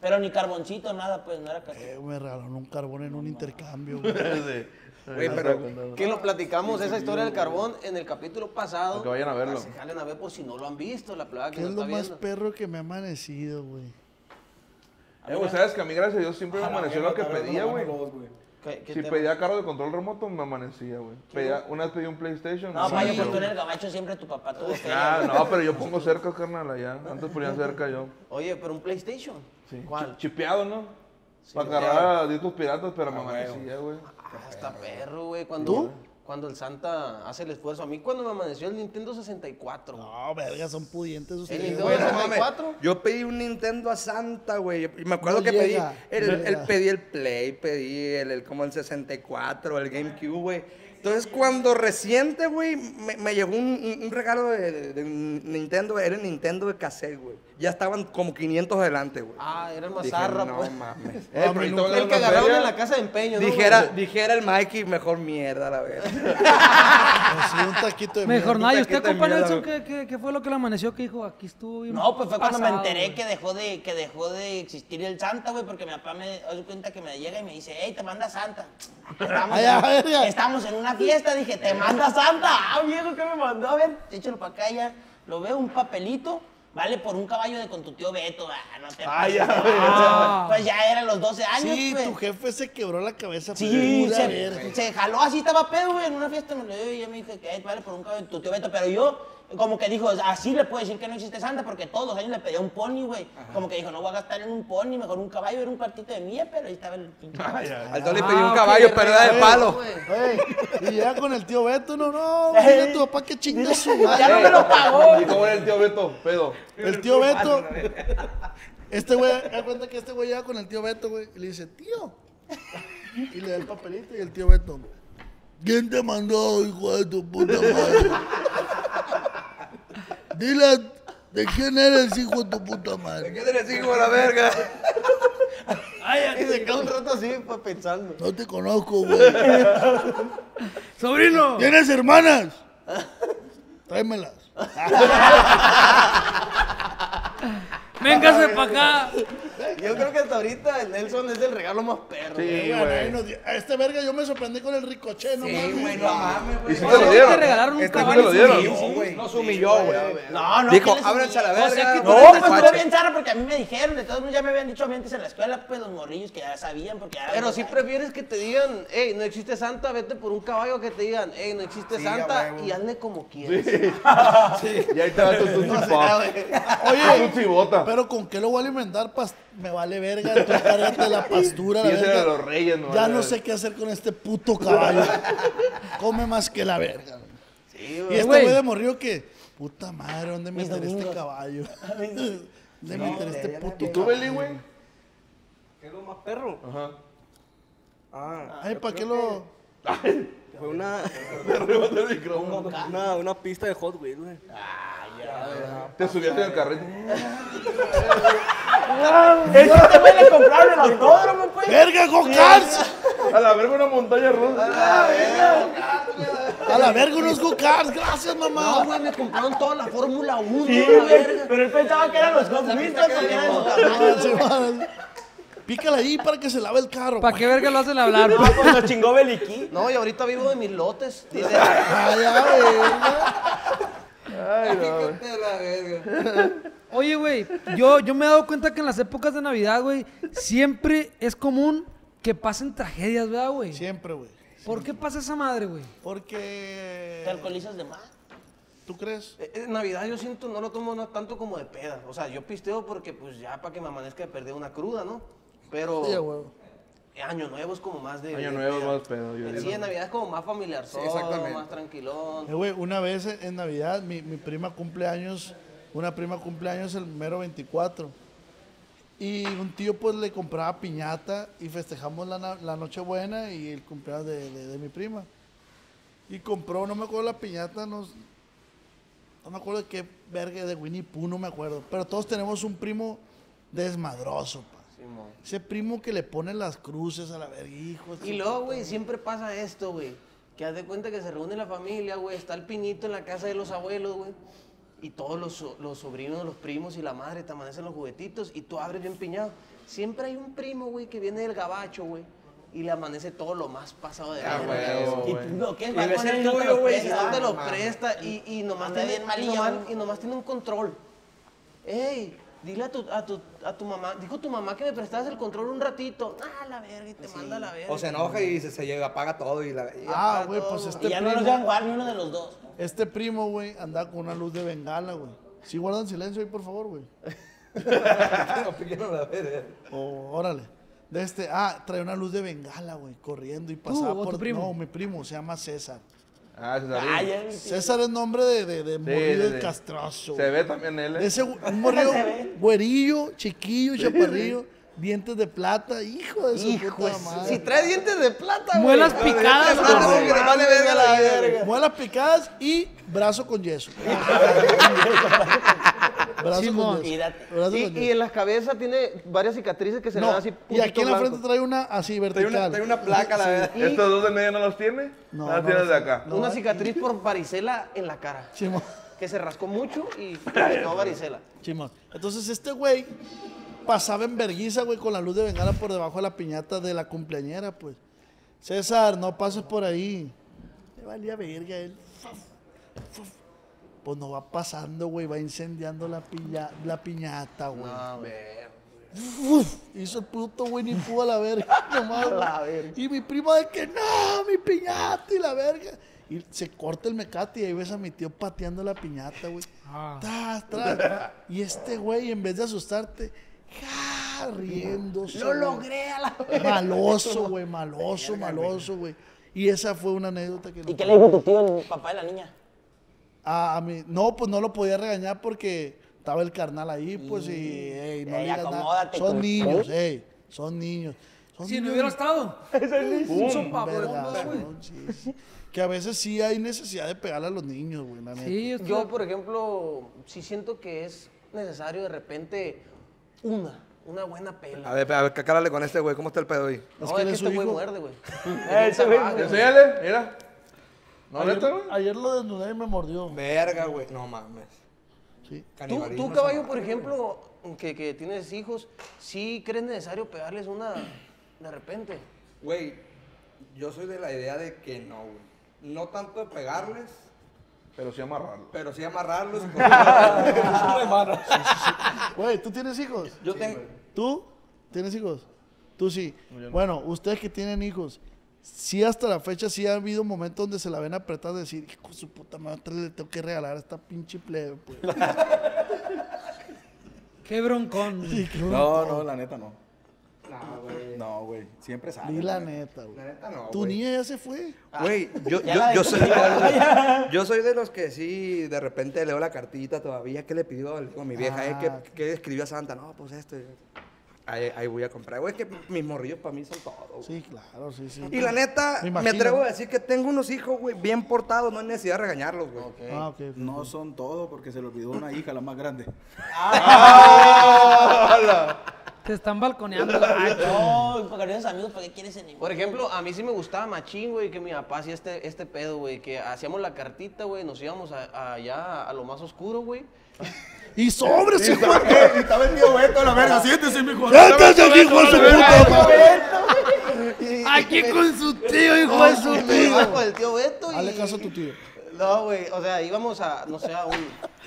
S4: Pero ni carboncito, nada, pues no era casi.
S3: Eh, me regalaron un carbón en un intercambio. güey.
S5: Güey, pero
S2: Que lo platicamos, esa historia del carbón, en el capítulo pasado.
S7: Que vayan a verlo.
S2: Se jalen a ver por si no lo han visto, la plaga que
S3: ¿Qué es
S2: nos
S3: lo
S2: está
S3: más
S2: viendo.
S3: perro que me ha amanecido, güey?
S7: Eh, güey, sabes que a mí, gracias a Dios, siempre me amaneció lo que pedía, güey.
S8: mano los dos,
S2: ¿Qué- qué
S7: Si
S2: tema?
S7: pedía carro de control remoto, me amanecía, güey. Pedía- Una vez pedí un PlayStation.
S4: No, vaya,
S7: amaneció.
S4: pues tú en el gabacho siempre tu papá tuvo feria,
S7: Ah, no, pero yo pongo cerca, carnal, allá. Antes ponía cerca yo.
S2: Oye, pero un PlayStation.
S7: Sí.
S2: ¿Cuál?
S7: Chi- Chipeado, ¿no? Para agarrar a discos piratas, pero me amanecía, güey.
S2: Ah, está perro, güey. Cuando, cuando el Santa hace el esfuerzo. A mí cuando me amaneció el Nintendo 64. güey.
S3: No, verga, son pudientes
S2: El
S3: ustedes.
S2: Nintendo
S5: Güey, no mames.
S2: 64.
S5: Yo pedí un Nintendo a Santa, güey. Y me acuerdo
S3: No
S5: que
S3: llega,
S5: pedí,
S3: no
S5: el, el- pedí el Play, pedí el, el- como el 64, el GameCube, güey. Entonces, cuando reciente, güey, me, me llegó un, un- un regalo de, de- de Nintendo, era el Nintendo de cassette, güey. Ya estaban como 500 adelante, güey.
S2: Ah, era el mazarra,
S5: no
S2: pues.
S5: mames.
S7: Eh, a dar
S2: El que
S7: una
S2: agarraron
S7: feria.
S2: en la casa de empeño, ¿no?
S5: Dijera,
S2: güey?
S5: dijera el Mikey, mejor mierda, la verdad.
S3: Así, un taquito de
S6: Mejor
S3: mierda.
S6: nada, ¿y
S5: puta
S6: usted, compa Nelson, qué, qué, qué fue lo que le amaneció que dijo? Aquí estuvo bien
S4: No, pues fue cuando me enteré
S6: güey"?
S4: que dejó de que dejó de existir el Santa, güey, porque mi papá me da cuenta que me llega y me dice, hey, te manda Santa. En, estamos en una fiesta, dije, te manda Santa. Ah, viejo, ¿qué me mandó? A ver, échalo para acá ya. Lo veo, un papelito, vale por un caballo de con tu tío Beto. Ah, no te
S7: Ah, ya,
S4: Ah, Pues ya eran los 12 años,
S3: Sí,
S4: pues.
S3: tu jefe se quebró la cabeza.
S4: Sí,
S3: pura
S4: se, jaló así, estaba pedo, güey, en una fiesta me lo dio y yo me dije que "Ay, vale por un caballo de tu tío Beto, pero yo como que dijo, así le puedo decir que no existe Santa porque todos los años le pedía un pony, güey. Como que dijo, no voy a gastar en un pony, mejor un caballo, era un cuartito de mía, pero ahí estaba el pinche.
S5: Al Dolly
S6: Ah,
S5: pedí un caballo, pero era de palo.
S3: Ey, y llega con el tío Beto, no, no, dile a tu papá que chinga su
S4: Ya
S3: madre.
S4: no me lo pagó.
S7: ¿Y cómo era el tío Beto? Pedo.
S3: El tío Beto. Este güey, da cuenta que este güey llega con el tío Beto, güey, y le dice, tío. Y le da el papelito y el tío Beto. ¿Quién te mandó, hijo de tu puta madre? Dile, ¿de quién eres, hijo de tu puta madre?
S5: ¿Qué eres hijo de la verga?
S2: Y se queda un rato así, pues, pensando.
S3: No te conozco, güey.
S6: ¡Sobrino!
S3: ¿Tienes hermanas? Tráemelas.
S6: ¡Véngase para acá!
S2: Yo creo que hasta ahorita el Nelson es el regalo más perro.
S7: Sí,
S2: güey.
S3: Nos a este verga yo me sorprendí con el ricochet, no
S5: Sí,
S3: mames.
S5: güey, no mames,
S7: ¿Y
S5: güey.
S7: si te
S6: Oye,
S7: lo
S6: te
S7: dieron?
S6: regalaron un
S5: Este
S7: te lo dieron.
S5: Sí,
S6: Sí,
S5: güey. Nos humilló, güey.
S4: No, no.
S5: Dijo,
S4: ¿qué les
S5: ábranse a la verga.
S4: No, pues
S5: este
S4: estuvo bien zarra porque a mí me dijeron, de todos modos ya me habían dicho antes en la escuela, pues los morrillos que ya sabían porque ya
S2: Pero si prefieres que te digan, hey, no existe Santa, vete por un caballo que te digan, hey, no existe
S5: Sí, a
S2: Santa
S5: huevo.
S2: y hazle como quieras.
S7: Y ahí te va tu Tutsi Pop.
S3: Oye,
S7: Tutsi Bota.
S3: pero ¿con qué lo voy a alimentar? Pas- me vale verga, tú cárgate la pastura, la verga.
S7: de los reyes, ¿no?
S3: Ya no sé qué hacer con este puto caballo. Come más que la verga. y este
S6: Güey.
S3: güey de morrió que, puta madre, ¿dónde
S4: Mis
S3: meter este caballo? ¿Dónde meter este puto
S7: ¿Y tú, Beli, güey?
S9: ¿Qué es lo más perro?
S7: Ajá.
S9: Ah,
S3: Ay, ¿para qué lo...?
S9: fue una, una, una pista de Hot Wheels, güey.
S7: Te subías en el carrete.
S4: Es que este güey le compraron el autódromo, pues.
S3: ¡Verga, go-karts!
S7: A la verga una montaña rusa.
S3: A la verga unos go-karts, gracias,
S2: No,
S3: mamá.
S2: güey, me compraron toda la Fórmula 1,
S4: Sí,
S2: la
S4: güey,
S2: verga.
S4: Pero él pensaba que eran los pues,
S3: madre. Pícala ahí para que se lave el carro.
S6: ¿Para qué verga lo hacen hablar?
S4: No, pues lo chingó Beliquí.
S2: No, y ahorita vivo de mis lotes. Dice,
S3: Ay, ya, verga.
S7: Ay, no, güey.
S6: Oye, güey, yo, yo me he dado cuenta que en las épocas de Navidad, güey, siempre es común que pasen tragedias, ¿verdad, güey?
S3: Siempre, güey.
S6: ¿Por qué pasa esa madre, güey?
S3: Porque.
S4: Te alcoholizas de más.
S3: ¿Tú crees?
S2: Eh, eh, Navidad yo siento, no lo tomo no tanto como de peda. O sea, yo pisteo porque pues ya para que me amanezca de perder una cruda, ¿no? Pero
S3: Sí,
S2: eh, Año Nuevo es como más de...
S7: Año
S2: de
S7: Nuevo es más pedo, yo.
S2: Sí, en Navidad es como más familiar,
S5: exactamente.
S2: más tranquilón.
S3: Eh, una vez en Navidad, mi, mi prima cumple años, una prima cumple años el mero 24. Y un tío pues le compraba piñata y festejamos la, la Nochebuena y el cumpleaños de, de- de mi prima. Y compró, no me acuerdo la piñata, no, no me acuerdo de qué verga, de Winnie Pooh, no me acuerdo. Pero todos tenemos un primo desmadroso. Ese primo que le pone las cruces a la verga, hijo.
S2: Y luego, güey, siempre pasa esto, güey. Que haz de cuenta que se reúne la familia, güey. Está el piñito en la casa de los abuelos, güey. Y todos los, los sobrinos, los primos y la madre te amanecen los juguetitos y tú abres bien piñado. Siempre hay un primo, güey, que viene del gabacho, güey. Y le amanece todo lo más pasado de
S5: Ah,
S2: verga.
S5: güey.
S4: Y tú lo que es,
S5: Y
S4: va a
S5: ves
S4: poner
S5: el tuyo,
S4: lo
S5: güey,
S2: no te lo presta y, y nomás, tiene,
S4: bien
S2: y,
S4: malillo,
S2: nomás,
S4: güey.
S2: y nomás tiene un control. Ey, dile a tu, a, tu, a tu mamá, dijo tu mamá que me prestabas el control un ratito. Ah, la verga, y te manda a la verga.
S5: O se enoja y se, se llega, apaga todo y la. y-
S3: Ah, güey, pues
S4: Y
S3: este
S4: ya no nos dejan jugar ni uno de los dos.
S3: este primo, güey, andaba con una luz de bengala, güey. Sí, guardan silencio ahí, por favor, güey.
S5: No, piquenos la verga.
S3: O, órale. De este, ah, trae una luz de bengala, güey, corriendo y pasaba
S6: o tu
S3: por.
S6: primo?
S3: No, mi primo, se llama César.
S7: Ah, Cesarín.
S4: Ay, ya,
S3: César es nombre de, de, de morrillo
S7: sí, sí.
S3: castroso.
S7: Se ve también él, ¿eh?
S3: Ese gu- un morrillo güerillo, chiquillo, chaparrillo, dientes de plata, hijo de su
S2: Hijo,
S3: puta
S2: de su-
S3: madre.
S2: si trae dientes de plata, güey.
S6: Muelas picadas,
S5: plata,
S6: güey.
S5: vale verga la güey.
S3: Muelas picadas y brazo con yeso. brazo
S6: Simón.
S3: con. Brazo
S2: Y,
S3: con
S2: y
S3: yeso.
S2: en la cabeza tiene varias cicatrices que se le
S3: No,
S2: dan así
S3: y aquí en la frente trae una así
S5: Trae
S3: vertical.
S5: una, trae una placa, la verdad.
S7: ¿Estos dos de medio no los tiene?
S3: No,
S7: No,
S3: no
S7: tienes
S3: los
S7: de acá.
S3: No.
S2: Una cicatriz por varicela en la cara.
S3: Simón.
S2: Que se rascó mucho y le quedó varicela.
S3: Simón. Entonces este güey pasaba en verguiza, güey, con la luz de bengala por debajo de la piñata de la cumpleañera, pues. César, no pases por ahí. Le valía verga él. Fuf, fuf. Pues no va pasando, güey, va incendiando la, piña- la piñata, güey. Uf, hizo el puto Winnie Pooh a la verga. nomás, güey. Y mi primo de que no, mi piñata y la verga. Y se corta el mecate y ahí ves a mi tío pateando la piñata, güey.
S6: Ah.
S3: Tras, tras. Y este güey, en vez de asustarte, ja, riéndose.
S4: Lo
S3: güey.
S4: logré a la
S3: Maloso, güey, maloso, maloso, güey. Y esa fue una anécdota que...
S4: ¿Y qué le dijo tu tío, el papá de la niña?
S3: A, a mí, no, pues no lo podía regañar porque estaba el carnal ahí, pues, y, ey, no
S4: Ey,
S3: le digas nada.
S4: acomódate
S3: Son niños, ey, son niños. Son
S6: Si no
S3: niños
S6: hubiera estado. Un sopapo
S3: vergas,
S6: bombas, güey.
S3: ¿no? Sí, sí. Que a veces sí hay necesidad de pegarle a los niños, güey, la neta.
S6: Sí, estoy-
S2: Yo, por ejemplo, sí siento que es necesario de repente una, una buena pela.
S5: A ver, a ver, cacárale con este güey. ¿Cómo está el pedo hoy?
S3: Es
S2: no, es que este güey muerde, güey.
S4: Ese güey
S2: güey.
S7: Enséñale, mira. ¿No,
S3: Ayer,
S7: neta, güey?
S3: ayer lo desnudé y me mordió.
S5: Verga, güey. No mames.
S3: Sí.
S2: Tú, tú, caballo, por ejemplo, que, que tienes hijos, ¿sí crees necesario pegarles una de repente?
S5: Güey, yo soy de la idea de que no, güey. No tanto de pegarles,
S7: Pero sí amarrarlo.
S5: pero sí amarrarlos.
S3: Güey, ¿tú tienes hijos?
S5: Yo tengo.
S3: ¿Tú tienes hijos? Tú sí. Bueno, ustedes que tienen hijos, sí hasta la fecha sí ha habido momentos donde se la ven apretada de decir, hijo su puta madre, le tengo que regalar a esta pinche plebe, pues.
S6: Qué broncón. güey.
S3: Sí, qué
S8: No, no, la neta no.
S5: No, güey.
S8: No, güey. Siempre sale.
S3: Di la neta, güey.
S5: La neta no,
S3: Tu
S5: güey.
S3: niña ya se fue.
S5: Güey, yo, yo, yo soy, yo soy de los que sí, de repente leo la cartita todavía. ¿Qué le pidió le digo a mi vieja? eh,
S3: Ah.
S5: ¿qué, ¿Qué escribió a Santa? No, pues esto. Ahí, ahí voy a comprar. Güey, es que mis morrillos para mí son todo. güey.
S3: Sí, claro, sí, sí.
S5: Y la neta,
S3: Me
S5: atrevo a decir que tengo unos hijos, güey, bien portados. No hay necesidad de regañarlos, güey.
S3: Ah, ok.
S8: No son todo porque se le olvidó una hija, la más grande.
S6: Te están balconeando.
S4: No, porque eres amigos, ¿para qué quieres enemigo?
S2: Por ejemplo, a mí sí me gustaba machín, güey, que mi papá hacía este, este pedo, güey, que hacíamos la cartita, güey, nos íbamos a- a allá a lo más oscuro, güey.
S3: Y sobres, hijo.
S8: y está vendido Beto la verga. Siéntese, mijo.
S3: Siéntese, hijo de su puta.
S6: Aquí con su tío, hijo de su tío.
S2: iba con el tío Beto y...
S3: Hazle caso a tu tío.
S2: No, güey, o sea, íbamos a, no sé, a un,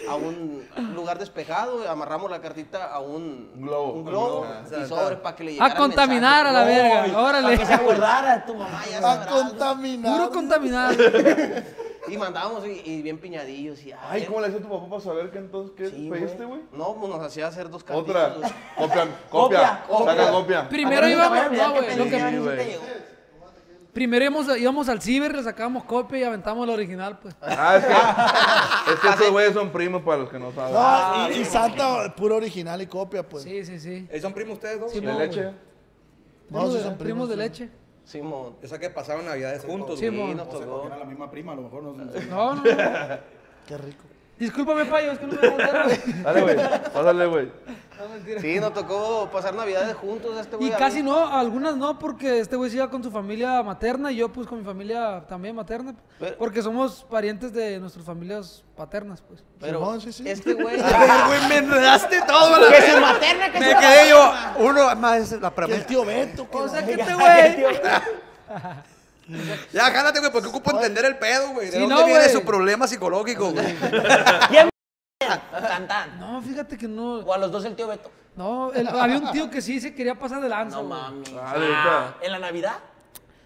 S2: a un lugar despejado, amarramos la cartita a un,
S7: globo.
S2: un globo
S7: Un
S2: y sobre para que le llegara
S6: A contaminar a la verga.
S4: Para
S6: Órale.
S4: que se acordara tu mamá, ya
S3: A
S4: sabrás.
S3: contaminar.
S6: Puro contaminar.
S2: Y mandábamos y, y bien piñadillos y
S7: Ay, ¿cómo le hacía tu papá para saber que entonces qué
S2: Sí,
S7: pediste, güey?
S2: No, pues nos hacía hacer dos cartitas.
S7: Otra. Copia, copia,
S4: Copia,
S7: saca copia.
S6: Primero
S4: Para que
S6: íbamos,
S4: nunca vaya a
S6: no, güey, lo que-
S4: llegó.
S6: Primero íbamos, íbamos al ciber, le sacábamos copia y aventamos el original, pues.
S7: Ah, es que, es que estos güeyes son primos para los que no saben.
S3: No, y, y Santa, puro original y copia, pues.
S6: Sí, sí, sí.
S5: ¿Eh, ¿Son primos ustedes dos?
S6: Sí,
S7: ¿De leche?
S3: No,
S6: Primos
S3: sí
S6: de-
S3: son
S6: primos de
S3: sí.
S6: leche.
S2: Simón.
S5: Esa que pasaron navidades juntos.
S6: Sí,
S2: nos tocó.
S8: era la misma prima, a lo mejor no. no.
S6: No, no, no.
S3: Qué rico.
S6: Discúlpame, payo, es que no me voy a güey.
S7: Dale, güey. Pásale, güey.
S6: No, mentira.
S2: Sí, nos tocó pasar navidades juntos a este güey.
S6: Y
S2: a
S6: casi no, algunas no, porque este güey se iba con su familia materna y yo pues con mi familia también materna.
S2: Pero-
S6: Porque somos parientes de nuestras familias paternas, pues.
S2: Pero
S3: Simón, sí, sí.
S2: este güey...
S5: Güey, me enredaste todo, la
S4: se materna, que
S5: Me quedé yo, uno más la
S3: Que el tío Beto, que
S6: O sea
S3: la-
S6: que este güey...
S5: Ya, jálate, güey, porque ocupo entender el pedo, güey. ¿De
S6: Sí,
S5: dónde
S6: no,
S5: viene
S6: güey.
S5: su problema psicológico, güey?
S4: Tan, tan.
S6: No, fíjate que no...
S4: O a los dos el tío Beto.
S6: No, el- había un tío que sí se quería pasar de lanza,
S4: No
S6: güey.
S4: mami.
S7: Dale, ahorita.
S4: ¿En la Navidad?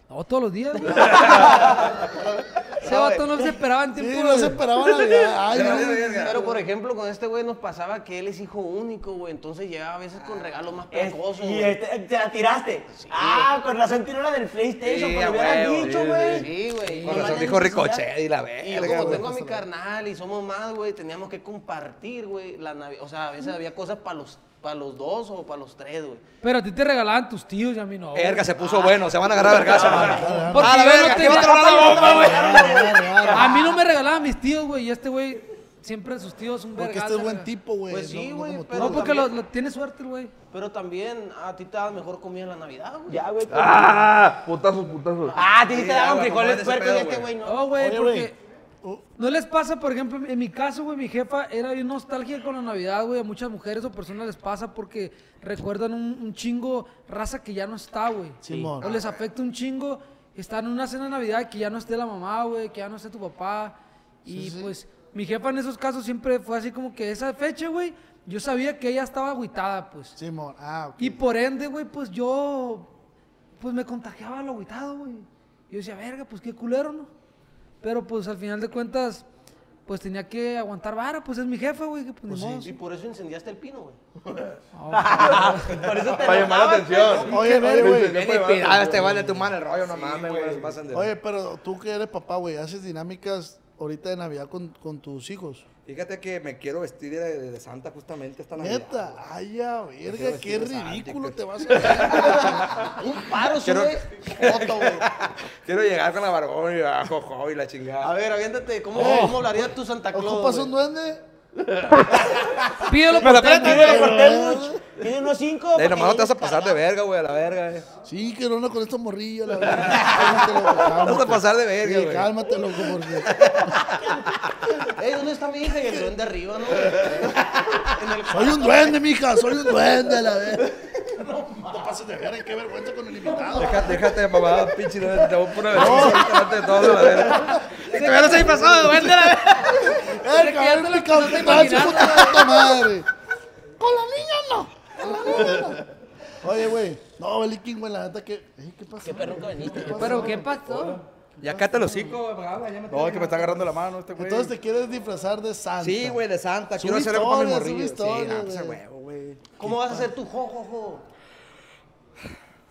S6: No, todos los días, güey. Ese vato no se esperaba en tiempo
S3: Sí, no se
S6: de-
S3: esperaba Navidad. Ay,
S5: Ya,
S3: no.
S2: Pero por ejemplo, con este güey nos pasaba que él es hijo único, güey. Entonces llegaba a veces con regalos más pecosos,
S4: y
S2: güey.
S4: este, te la tiraste. ah, con razón tiró la del PlayStation,
S5: Sí,
S4: pero hubieras
S5: huevo,
S4: dicho, güey.
S2: Sí, güey.
S5: Con razón dijo. Ricochet y la
S2: Y yo como tengo a mi carnal y somos más, güey, teníamos que compartir, güey, la Navidad. O sea, a veces había cosas para los, para los dos o para los tres, güey.
S6: Pero a ti te regalaban tus tíos y a mí no. güey.
S5: Verga, se puso bueno, se van a agarrar vergazo, mano.
S6: Porque
S5: A la
S6: yo no tenía-
S5: bomba, güey.
S6: A mí no me regalaban mis tíos, güey, y este güey siempre sus tíos un
S3: Porque
S6: vergazo,
S3: este es buen tipo, güey.
S2: Pues sí,
S3: no- no
S2: güey,
S6: No, porque lo,
S2: también-
S6: lo- tiene suerte el güey.
S2: Pero también a ti te daban mejor comida en la Navidad, güey.
S4: Ya, güey.
S7: ¡Ah! Putazos, putazos.
S4: Ah, a ti sí te daban frijoles puercos y este güey no.
S6: No, güey, porque... ¿No les pasa, por ejemplo, en mi caso, güey, mi jefa era bien nostálgica con la Navidad, güey? A muchas mujeres o personas les pasa porque recuerdan un, un chingo raza que ya no está, güey.
S3: Simón.
S6: O les afecta un chingo estar en una cena de Navidad que ya no esté la mamá, güey, que ya no esté tu papá. Y pues mi jefa en esos casos siempre fue así como que esa fecha, güey, yo sabía que ella estaba agüitada, pues.
S3: Simón, ah.
S6: Y por ende, güey, pues yo, pues me contagiaba lo agüitado, güey. Yo decía, verga, pues qué culero, ¿no? Pero pues al final de cuentas, pues tenía que aguantar vara, pues es mi jefe, güey, que pues, modo.
S2: Y por eso incendiaste el pino, güey.
S4: Por eso te
S7: Para llamar la atención.
S3: Oye, oye, güey.
S5: Ven y pidada este vale tu mano el rollo, no mames, güey. de-
S3: Oye, pero tú que eres papá, güey, haces dinámicas ahorita de Navidad con, con tus hijos.
S5: Fíjate que me quiero vestir de, de Santa justamente esta Navidad.
S3: Neta, ay, ya, verga, qué
S5: Santa,
S3: ridículo te vas a
S2: Un paro,
S5: Quiero-
S2: sube foto, güey.
S5: Quiero llegar con la barbón y a jojo y la
S2: A
S5: chingada.
S2: ver, aviéntate, ¿cómo,
S3: Oh.
S2: ¿cómo hablaría tu Santa Claus?
S3: ¿Ocupas un duende?
S6: Pídelo por
S4: Telmuch. Pide unos cinco.
S5: Eh,
S4: para
S5: nomás no te vas a pasar de verga, güey, a la verga. eh.
S3: Sí, que no con esta morrilla, la verdad. Cálmate, loco, cálmate.
S5: Vas a pasar de verga,
S3: Sí,
S5: güey.
S3: cálmate, loco, porque...
S2: Ey, ¿dónde está mi hija? Y el duende arriba, ¿no? En el
S3: Soy un duende, mija, soy un duende, la verdad. No, pases de verga, qué vergüenza con el invitado.
S5: Deja- Déjate, mamá, pinche, no, te voy a poner vergüenza delante de todos, la verga. No se ha pasado de duende, la verga.
S6: Te lo
S3: mi cabrón,
S6: estás
S3: te
S6: imaginando.
S3: vas a puta madre. Con la niña no. Con la niña no. Oye, güey. No, Beliquín, güey, la neta que... Ey, ¿Qué pasó?
S4: Qué perro que veniste.
S6: Pero ¿qué pasó?
S5: Ya el hocico, güey, habla, ya me
S8: No, es que me está agarrando la mano este güey.
S3: Entonces te quieres disfrazar de Santa.
S5: Sí, güey, de Santa. Quiero hacer algo para mi morrillo. Sí, pues,
S3: güey.
S2: ¿Cómo vas a hacer tu jo,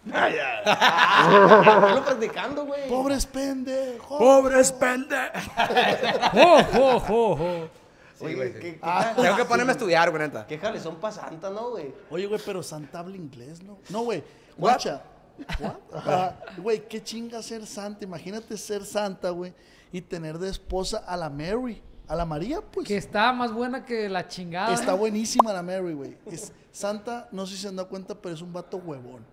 S2: jo, jo? Ah, Lo practicando, güey.
S3: Pobres pendejos.
S5: Pobres pendejos.
S6: ¡Jo, jo, jo, jo!
S5: Sí, güey.
S2: ¿Qué, qué,
S3: Ah.
S5: Tengo que ponerme a estudiar, güey, neta.
S2: qué jales son pa' Santa, ¿no, güey?
S3: Oye, güey, pero Santa habla inglés, ¿no? No, güey. Guacha. Güey, qué chinga ser Santa. Imagínate ser Santa, güey, y tener de esposa a la Mary. A la María, pues.
S6: Que está más buena que la chingada.
S3: Está buenísima la Mary, güey. Santa, no sé si se han dado cuenta, pero es un vato huevón.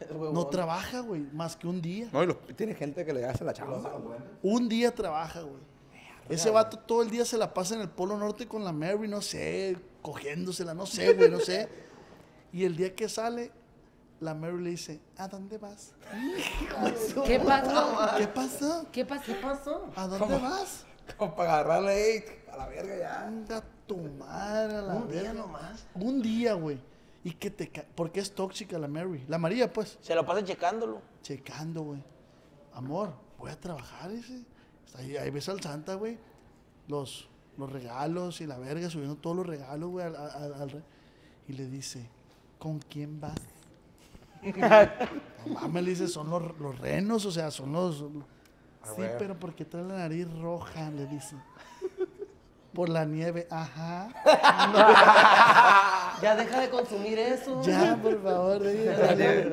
S3: No trabaja, güey, más que un día.
S5: No, y los- tiene gente que le hace la chamba.
S3: Un día trabaja, güey. Ese vato todo el día se la pasa en el Polo Norte con la Mary, no sé, cogiéndosela, no sé, güey, no sé. Y el día que sale, la Mary le dice, ¿a dónde vas?
S6: ¿Qué pasó?
S3: ¿Qué pasó?
S6: ¿Qué pasó? ¿Qué pasó?
S3: ¿A dónde vas?
S5: Como para agarrarle, a la verga ya.
S3: Venga tu madre a la
S2: Un día
S3: verga.
S2: nomás.
S3: Un día, güey. Y que te ca- porque es tóxica la Mary. La María, pues.
S4: Se lo pasa checándolo.
S3: Checando, güey. Amor, voy a trabajar ese. Ahí, ahí ves al Santa, güey. Los, los regalos y la verga, subiendo todos los regalos, güey. al- al- al re- y le dice, ¿con quién vas? no mames, le dice, son los, los renos, o sea, son los... sí, pero ¿por qué trae la nariz roja? Le dice. Por la nieve, ajá.
S2: Ya deja de consumir eso.
S3: Ya, por favor,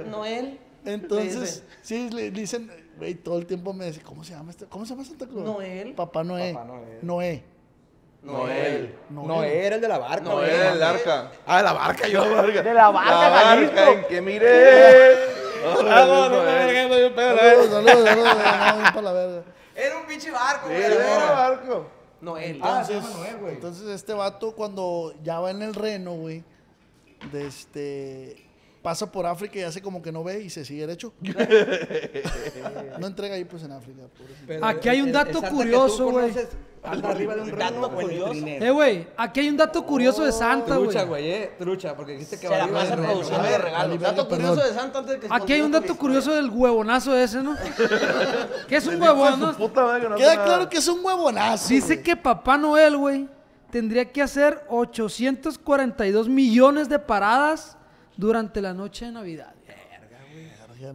S2: Noel.
S3: Entonces, sí, le dicen, güey, todo el tiempo me dice, ¿cómo se llama este? ¿Cómo se llama Santa Claus?
S2: Noel.
S3: Papá Noé.
S5: Papá Noel.
S3: Noé.
S7: Noel.
S5: No, era el de la barca,
S7: No,
S5: güey.
S7: era el arca.
S5: Ah, de la barca, yo.
S4: De la barca,
S7: La barca en que miré.
S5: Ah, no, la
S3: Saludos, saludos, saludos.
S5: Era un pinche barco,
S7: Sí,
S5: güey.
S7: era barco.
S2: Noel.
S5: Ah, se
S3: Entonces,
S5: llama Noel, güey.
S3: entonces este vato cuando ya va en el reno, güey, de este pasa por África y hace como que no ve y se sigue derecho. no entrega ahí pues en África.
S5: Pero
S6: Aquí hay un dato curioso, güey.
S5: arriba de un
S4: Dato curioso.
S6: Eh, güey, aquí hay un dato curioso de Santa, güey.
S5: Trucha, güey, eh. Trucha, porque dijiste que
S4: Se la
S5: arriba
S4: pasa produciendo
S5: ver,
S4: regalos.
S2: Dato curioso
S3: perdón.
S2: de Santa antes de que
S6: Aquí hay un dato curioso del huevonazo ese, ¿no? que es un huevón, ¿no?
S7: Puta madre que no
S3: Queda claro que es un huevonazo.
S6: Dice que Papá Noel, güey, tendría que hacer 842 millones de paradas durante la noche de Navidad.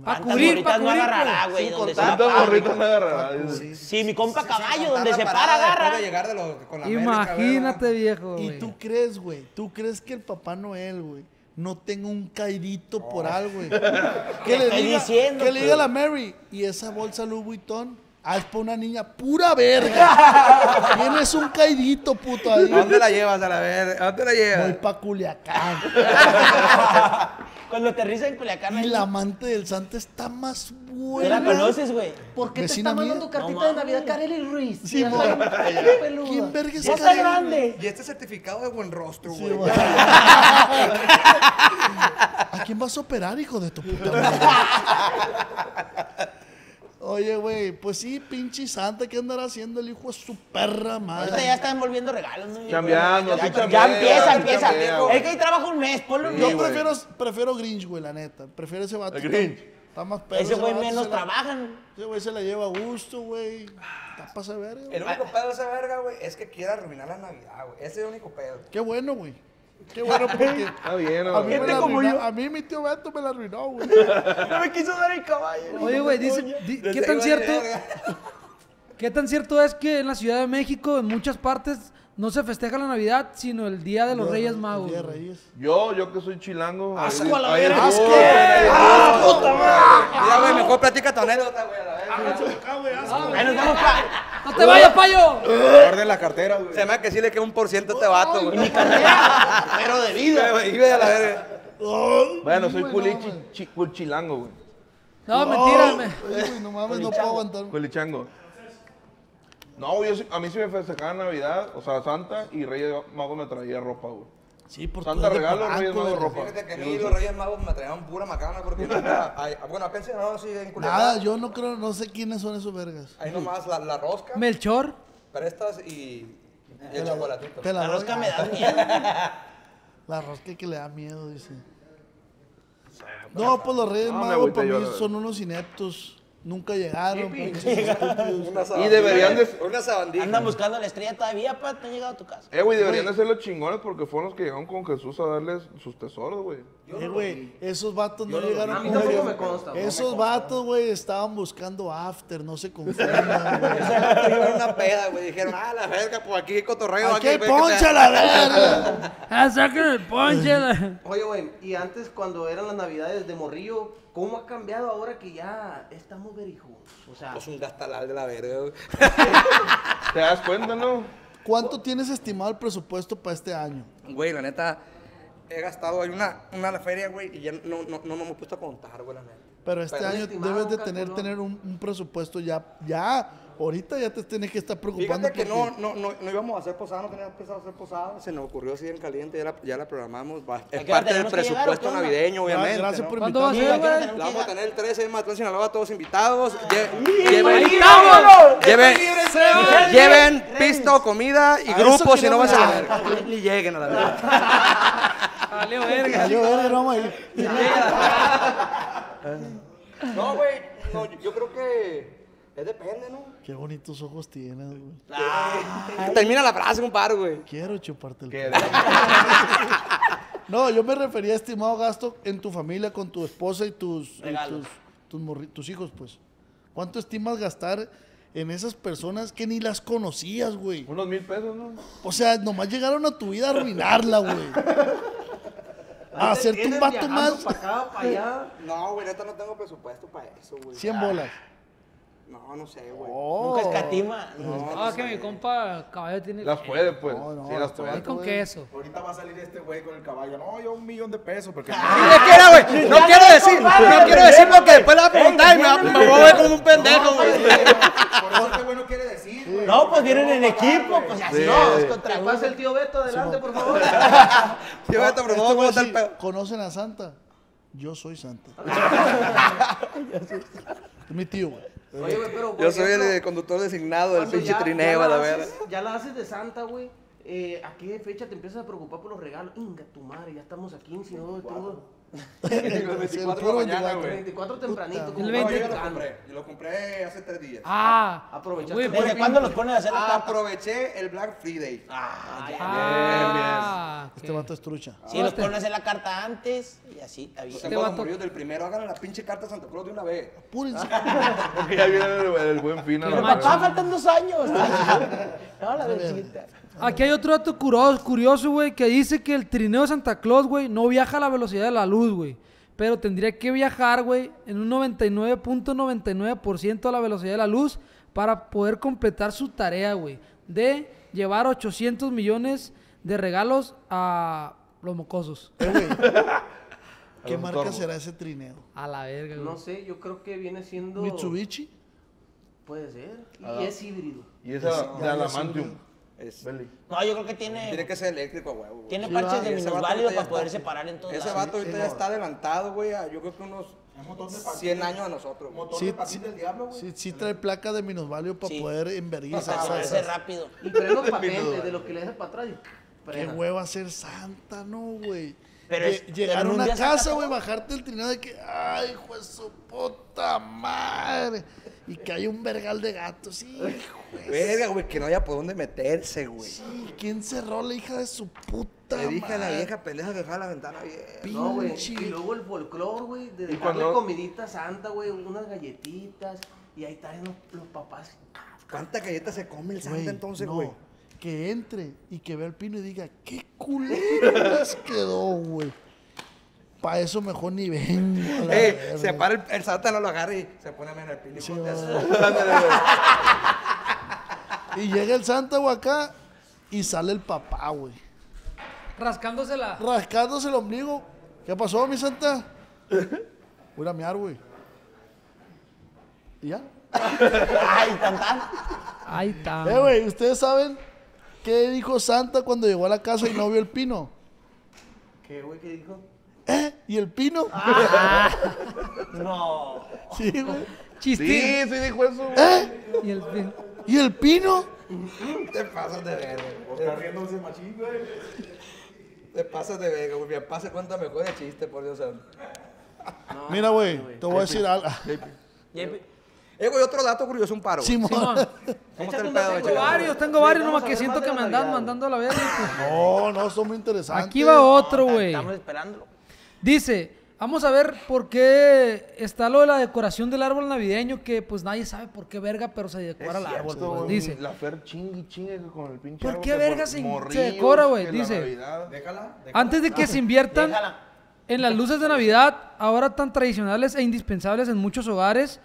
S6: Para
S4: ¿Cuántas
S6: cubrir, para
S4: no
S6: cubrir.
S4: agarrará,
S6: pues.
S4: güey? Donde se la
S7: ¿Cuántas
S4: para.
S7: gorritas me agarrará? Dice.
S4: Sí, mi compa caballo, donde se para, agarra.
S5: de llegar de lo- con la América,
S6: Imagínate, viejo.
S3: ¿Y tú crees, güey? ¿Tú crees que el Papá Noel, güey, no tenga un caidito por algo, güey? Que le diga,
S4: diciendo,
S3: que le
S4: pues.
S3: diga a la Mary, y esa bolsa Louis Vuitton, ah, es para una niña pura verga. Tienes un caidito, puto, ahí.
S5: ¿A dónde la llevas a la verga? ¿A dónde la
S3: Voy
S5: llevas?
S3: pa' Culiacán.
S4: Cuando aterriza en Culiacán.
S3: Y
S4: ahí,
S3: la amante del Santa está más
S4: ¿Tú
S3: buena.
S4: la conoces, güey?
S2: ¿Por qué te está
S3: mía.
S2: mandando cartita
S4: No
S2: de. Navidad Kareli Ruiz?
S3: Sí. ¿Quién verga es
S4: está grande.
S5: Y este certificado de buen rostro, güey.
S3: ¿A quién vas a operar, hijo de tu puta madre? Güey, pues sí, pinche Santa, ¿qué andará haciendo el hijo de su perra madre?
S4: Ahorita ya está envolviendo regalos, ¿no?
S7: Chambeando,
S4: Ya,
S7: sí
S4: empieza,
S7: sí
S4: empieza. Es que ahí trabaja un mes, ponlo un
S3: Yo
S4: mes.
S7: güey.
S3: prefiero, prefiero Grinch, güey, la neta. Prefiero ese vato.
S7: El Grinch.
S3: Está más perro.
S4: Ese güey menos
S3: la-
S4: trabajan.
S3: Ese güey se la lleva a gusto, güey. Está pasa de verga. güey.
S5: El único pedo de esa verga, güey, es que quiere arruinar la Navidad, güey. Ese es el único pedo.
S3: Qué bueno, güey. Qué bueno porque
S7: Está bien,
S3: a mí, me la
S4: como
S3: arruinó-
S4: yo.
S3: a mí mi tío Beto me la arruinó, güey.
S4: No me quiso dar el caballo.
S6: Oye, güey, dice, di- ¿qué tan cierto? ¿Qué tan cierto es que en la Ciudad de México, en muchas partes, no se festeja la Navidad, sino el Día de los Reyes Magos?
S3: Día de
S6: güey?
S3: Reyes.
S7: Yo, yo que soy chilango. ahí-
S4: Asco a la
S7: ahí
S4: verga.
S7: estuvo.
S5: Mira, güey, mejor platica tu anécdota, güey, a la verga.
S4: Ahí nos vamos pa.
S6: ¡No te vayas, payo!
S8: Guarden la cartera, güey.
S5: Se me hace que sí le queda un por ciento a este vato, güey.
S4: Mi carrera. Pero de vida.
S5: Güey, a la verga.
S7: Bueno, soy culichi,
S3: no, güey.
S7: chi- culichilango, güey.
S6: No, mentira. me-
S3: güey, no mames, no puedo aguantar.
S7: Culichango. No, yo sí- a mí sí me festejaba Navidad, o sea, Santa y Reyes Magos me traía ropa, güey.
S3: Sí, por
S7: Santa regalo, Reyes Magos ropa.
S5: Fíjate que a mí los Reyes Magos me traían pura macana porque neta, ay, bueno, acá en Senado sí en Culiacán.
S3: Nada, yo no creo, no sé quiénes son esos vergas.
S5: Ahí nomás la, la rosca,
S6: Melchor.
S5: prestas y, y el chocolatito.
S3: Te la,
S4: La rosca me da miedo.
S3: La rosca que le da miedo, dice. No, pues los Reyes Magos para mí son unos ineptos. Nunca llegaron. estúpidos.
S7: Y deberían de...
S5: Una sabandija.
S4: Andan buscando la estrella todavía, pa, te han llegado a tu casa.
S7: Eh, güey, deberían de ser los chingones porque fueron los que llegaron con Jesús a darles sus tesoros, güey.
S3: Eh, güey, esos vatos no llegaron
S2: A mí tampoco me consta, no
S3: Esos vatos, güey, estaban buscando after, no se confundan, güey.
S5: Una peda, güey. Dijeron, ah, la verga, pues aquí hay cotorreo.
S3: Aquí hay poncha la verga.
S6: Ah, saquen el ponche.
S2: Oye, güey, y antes cuando eran las navidades de Morrillo, ¿cómo ha cambiado ahora que ya estamos verijudos? O sea,
S5: Pues un gastalal de la verga, güey.
S7: ¿Te das cuenta, no?
S3: ¿Cuánto tienes estimado el presupuesto para este año?
S5: Güey, la neta, he gastado en una, una la feria, güey, y ya no, no, no, no me he puesto a contar, güey, la neta.
S3: Pero este
S5: Pero
S3: año debes de tener, tener un, un presupuesto ya, ya, ahorita ya te tienes que estar preocupando.
S5: Fíjate que no, no, no, no íbamos a hacer posada, no teníamos pensado hacer posada, se nos ocurrió así en caliente, ya la, ya la programamos, va- es parte del
S4: llegar,
S5: presupuesto
S4: onda?
S5: navideño, obviamente.
S3: Gracias
S5: ¿no?
S3: por
S6: ¿Cuándo va a
S3: invitarme.
S6: güey?
S5: La vamos a tener el 13 en Matlán, Sinaloa, todos invitados.
S4: ¡Ahí
S5: Lleven, pisto, comida y
S3: A eso
S5: grupos si no van a
S3: llegar.
S5: ver. Ni lleguen a la verdad.
S6: Valió verga.
S3: Cayó verga, no,
S5: güey. No, yo- yo creo que es depende, ¿no?
S3: Qué bonitos ojos tienes, güey.
S5: Termina la frase, un par, güey.
S3: Quiero chuparte el pelo. No, yo me refería, estimado gasto, en tu familia, con tu esposa y tus, y
S4: Regalos.
S3: tus, tus morri- tus hijos, pues. ¿Cuánto estimas gastar en esas personas que ni las conocías, güey?
S7: Unos mil pesos, ¿no?
S3: O sea, nomás llegaron a tu vida a arruinarla, güey. A hacerte un vato más.
S2: Para acá, para allá.
S5: No, güey, neta no tengo presupuesto para eso, güey.
S3: 100 bolas.
S5: No, no sé, güey.
S3: Oh.
S4: Nunca escatima.
S6: Ah, que mi compa caballo tiene.
S7: Las puede, pues.
S3: No, no,
S7: sí, las puede.
S6: Ahí con queso.
S8: Ahorita va a salir este güey con el caballo. No, yo un millón de pesos. Porque
S5: ¿Y de qué era, güey? No quiero decir, no quiero decir porque después la va a preguntar y me voy a ver como un pendejo, güey.
S8: por eso este güey no quiere decir, güey.
S4: No, pues vienen en equipo, pues así no, es contra
S2: pase el tío Beto, adelante, por favor.
S5: Pero
S3: Este
S5: no,
S3: güey
S5: ¿cómo está el pedo?
S3: ¿Conocen a Santa? Yo soy Santa. es mi tío, güey.
S2: Oye, güey, pero. por
S5: Yo soy el
S2: ejemplo,
S5: eh, conductor designado del pinche
S2: ya-
S5: trineo,
S2: ya
S5: a la
S2: la
S5: verga.
S2: haces- Ya la haces de Santa, güey. Eh, ¿A qué fecha te empiezas a preocupar por los regalos? Inga, tu madre, ya estamos a 15, ¿no? Tengo
S3: El
S5: de la
S3: puro
S5: mañana,
S3: 24.
S5: güey.
S2: 24 tempranito. como
S6: El
S2: buen
S6: 20.
S2: mexicano.
S5: Yo lo compré hace tres días.
S6: Ah, pues,
S4: ¿Desde cuándo los ponen a hacer la
S5: Ah, aproveché el Black Friday.
S6: ah.
S3: Este vato es trucha.
S4: Sí, los ponen a hacer la carta antes y así, está bien.
S5: Tengo los
S6: vato-
S5: del primero, hagan la pinche carta a Santa Claus de una vez.
S3: Apúrense.
S7: Porque ya viene el, el buen fin. a la
S4: Pero papá, faltan dos años. No, la vergüenza.
S6: Aquí hay otro dato curioso, curioso, güey, que dice que el trineo de Santa Claus, güey, no viaja a la velocidad de la luz, güey. Pero tendría que viajar, güey, en un 99.99% a la velocidad de la luz para poder completar su tarea, güey. De llevar 800 millones de regalos a los mocosos.
S3: ¿Qué marca será ese trineo?
S6: A la verga, güey.
S2: No sé, yo creo que viene siendo.
S3: ¿Mitsubishi?
S2: Puede ser. Y es híbrido.
S7: Y esa
S3: Es-
S7: de Adamantium.
S5: Es-.
S4: No, yo creo que tiene,
S5: Tiene que ser eléctrico, güey. güey.
S4: tiene
S3: Sí,
S4: parches de minusválido para poder
S5: está.
S4: separar en todos
S5: Ese
S4: lados.
S5: vato ahorita ya está adelantado, güey. a Yo creo que unos
S8: Un montón de patines.
S5: 100 años a nosotros. güey.
S8: Motor
S3: Sí,
S8: de del diablo, güey.
S3: sí, sí trae placa de minusvalio para
S4: Sí.
S3: poder enverguizar.
S4: Para moverse rápido.
S2: Y frenos patentes de lo que le dejas para atrás y.
S3: Qué hueva ser santa, ¿no, güey?
S4: Pero es-
S3: llegar
S4: pero
S3: a
S4: un
S3: una casa, güey, bajarte el trineo de que, ay, hijo de su puta madre. Y que hay un vergal de gatos, sí, güey.
S5: Verga, güey, que no haya por dónde meterse, güey.
S3: Sí, ¿quién cerró la hija de su puta
S5: Le dije a la vieja pendeja que dejara la ventana abierta.
S2: No, güey.
S3: Pinche.
S2: Y luego el folclore, güey, de dejarle
S7: cuando-
S2: comidita santa, güey, unas galletitas. Y ahí están los, los papás.
S5: ¿Cuántas galletas se come el Santa
S3: Güey,
S5: entonces,
S3: no,
S5: güey?
S3: Que entre y que vea el pino y diga, qué culero les quedó, güey. Para eso mejor ni vengo.
S5: Ey, se para el, el Santa, no lo agarra y se pone a mirar el pino.
S3: Sí, Y llega el Santa, güey, acá y sale el papá, güey.
S6: Rascándosela.
S3: Rascándose el ombligo. ¿Qué pasó, mi Santa? Voy a mear, güey. ¿Y ya?
S4: Ay, tan tan.
S6: Ahí está.
S3: Eh, güey, ¿ustedes saben qué dijo Santa cuando llegó a la casa y no vio el pino?
S2: ¿Qué, güey? ¿Qué dijo?
S3: ¿Y el pino?
S4: No.
S3: Sí, güey.
S6: Chistín.
S7: Sí, sí dijo eso.
S3: ¿Eh?
S6: Y el-
S3: ¿Y el pino?
S5: Te pasas de verga.
S8: Está riéndose machín, güey.
S5: Te pasas de verga, güey. Mi papá se cuenta mejor de chiste, por Dios santo.
S3: Mira, güey, te voy a decir algo.
S5: Eh, güey, otro dato curioso, un paro.
S3: Simón.
S5: ¿Cómo está el pedo,
S6: Tengo varios, tengo varios, nomás que siento que me andan mandando a la verga. pues.
S3: No, no, son muy interesantes.
S6: Aquí va otro, güey.
S4: Estamos esperándolo.
S6: Dice, vamos a ver por qué está lo de la decoración del árbol navideño, que pues nadie sabe por qué verga, pero se decora el árbol.
S7: Cierto,
S6: pues, Dice,
S7: La Fer chingue chingue con el pinche
S6: ¿Por
S7: árbol
S6: qué verga se- decora, güey? Dice.
S7: Navidad.
S8: Déjala. déjala.
S6: antes de que se inviertan
S4: Déjala.
S6: en las luces de Navidad, ahora tan tradicionales e indispensables en muchos hogares,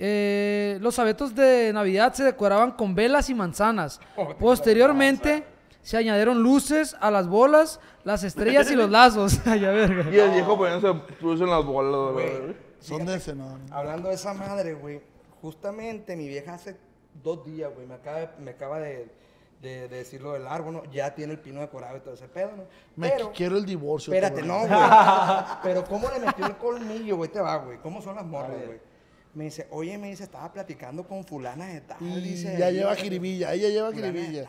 S6: eh, los abetos de Navidad se decoraban con velas y manzanas. Posteriormente se añadieron luces a las bolas, las estrellas y los lazos. Ay, a verga.
S7: Y el viejo poniéndose plus en las bolas, güey.
S3: Son de ese, no.
S5: Hablando de esa madre, güey. Justamente mi vieja hace dos días, güey, me acaba, me acaba de, de, de decir lo del árbol, ¿no? Ya tiene el pino decorado y todo ese pedo, ¿no?
S3: Me
S5: Pero,
S3: quiero el divorcio.
S5: espérate, no, güey. Pero ¿cómo le metió el colmillo, güey? Te va, güey. ¿Cómo son las morras, güey? Me dice, oye, me dice, estaba platicando con fulana de tal.
S3: Y
S5: dice,
S3: ya lleva jiribilla, ella lleva jiribilla.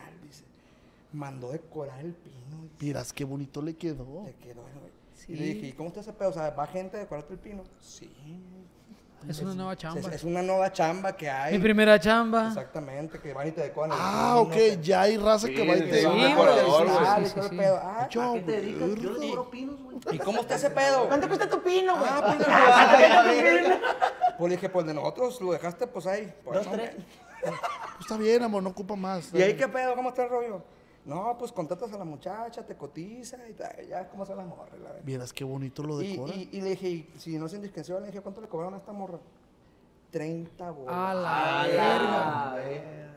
S5: Tal", dice. Mandó decorar el pino.
S3: Miras qué bonito le quedó.
S5: Le quedó, güey. Y le dije, ¿y cómo está ese pedo? O sea, ¿va gente a decorarte el pino? Sí.
S6: Es una nueva chamba.
S5: es una nueva chamba que hay.
S6: Mi primera chamba.
S5: Exactamente, que van y te decoran el
S3: Ah, ok,
S5: que-
S3: ya hay raza que
S7: Sí,
S3: va y
S7: sí,
S3: te
S7: sí, decorador, güey.
S5: Ah,
S6: sí,
S5: el
S6: sí.
S5: pedo. Ah,
S3: Yo,
S2: ¿A qué te dedicas? Yo le decoro pinos, güey.
S5: ¿Y cómo está ese pedo?
S4: ¿Cuánto cuesta tu pino, güey?
S5: Ah, pues, pues le dije, pues de nosotros lo dejaste, pues ahí. Pues,
S4: Dos,
S5: no,
S4: tres.
S3: Pues está bien, amor, no ocupa más.
S5: ¿Y ahí qué pedo? ¿Cómo está el rollo? No, pues contratas a la muchacha, te cotiza y tal, ya, ¿cómo se la morra? la verdad.
S3: Vieras qué bonito lo decora.
S5: y, y le dije, y si no es indiscreción, le dije, ¿cuánto le cobraron a esta morra? 30 bolas.
S6: A la verga.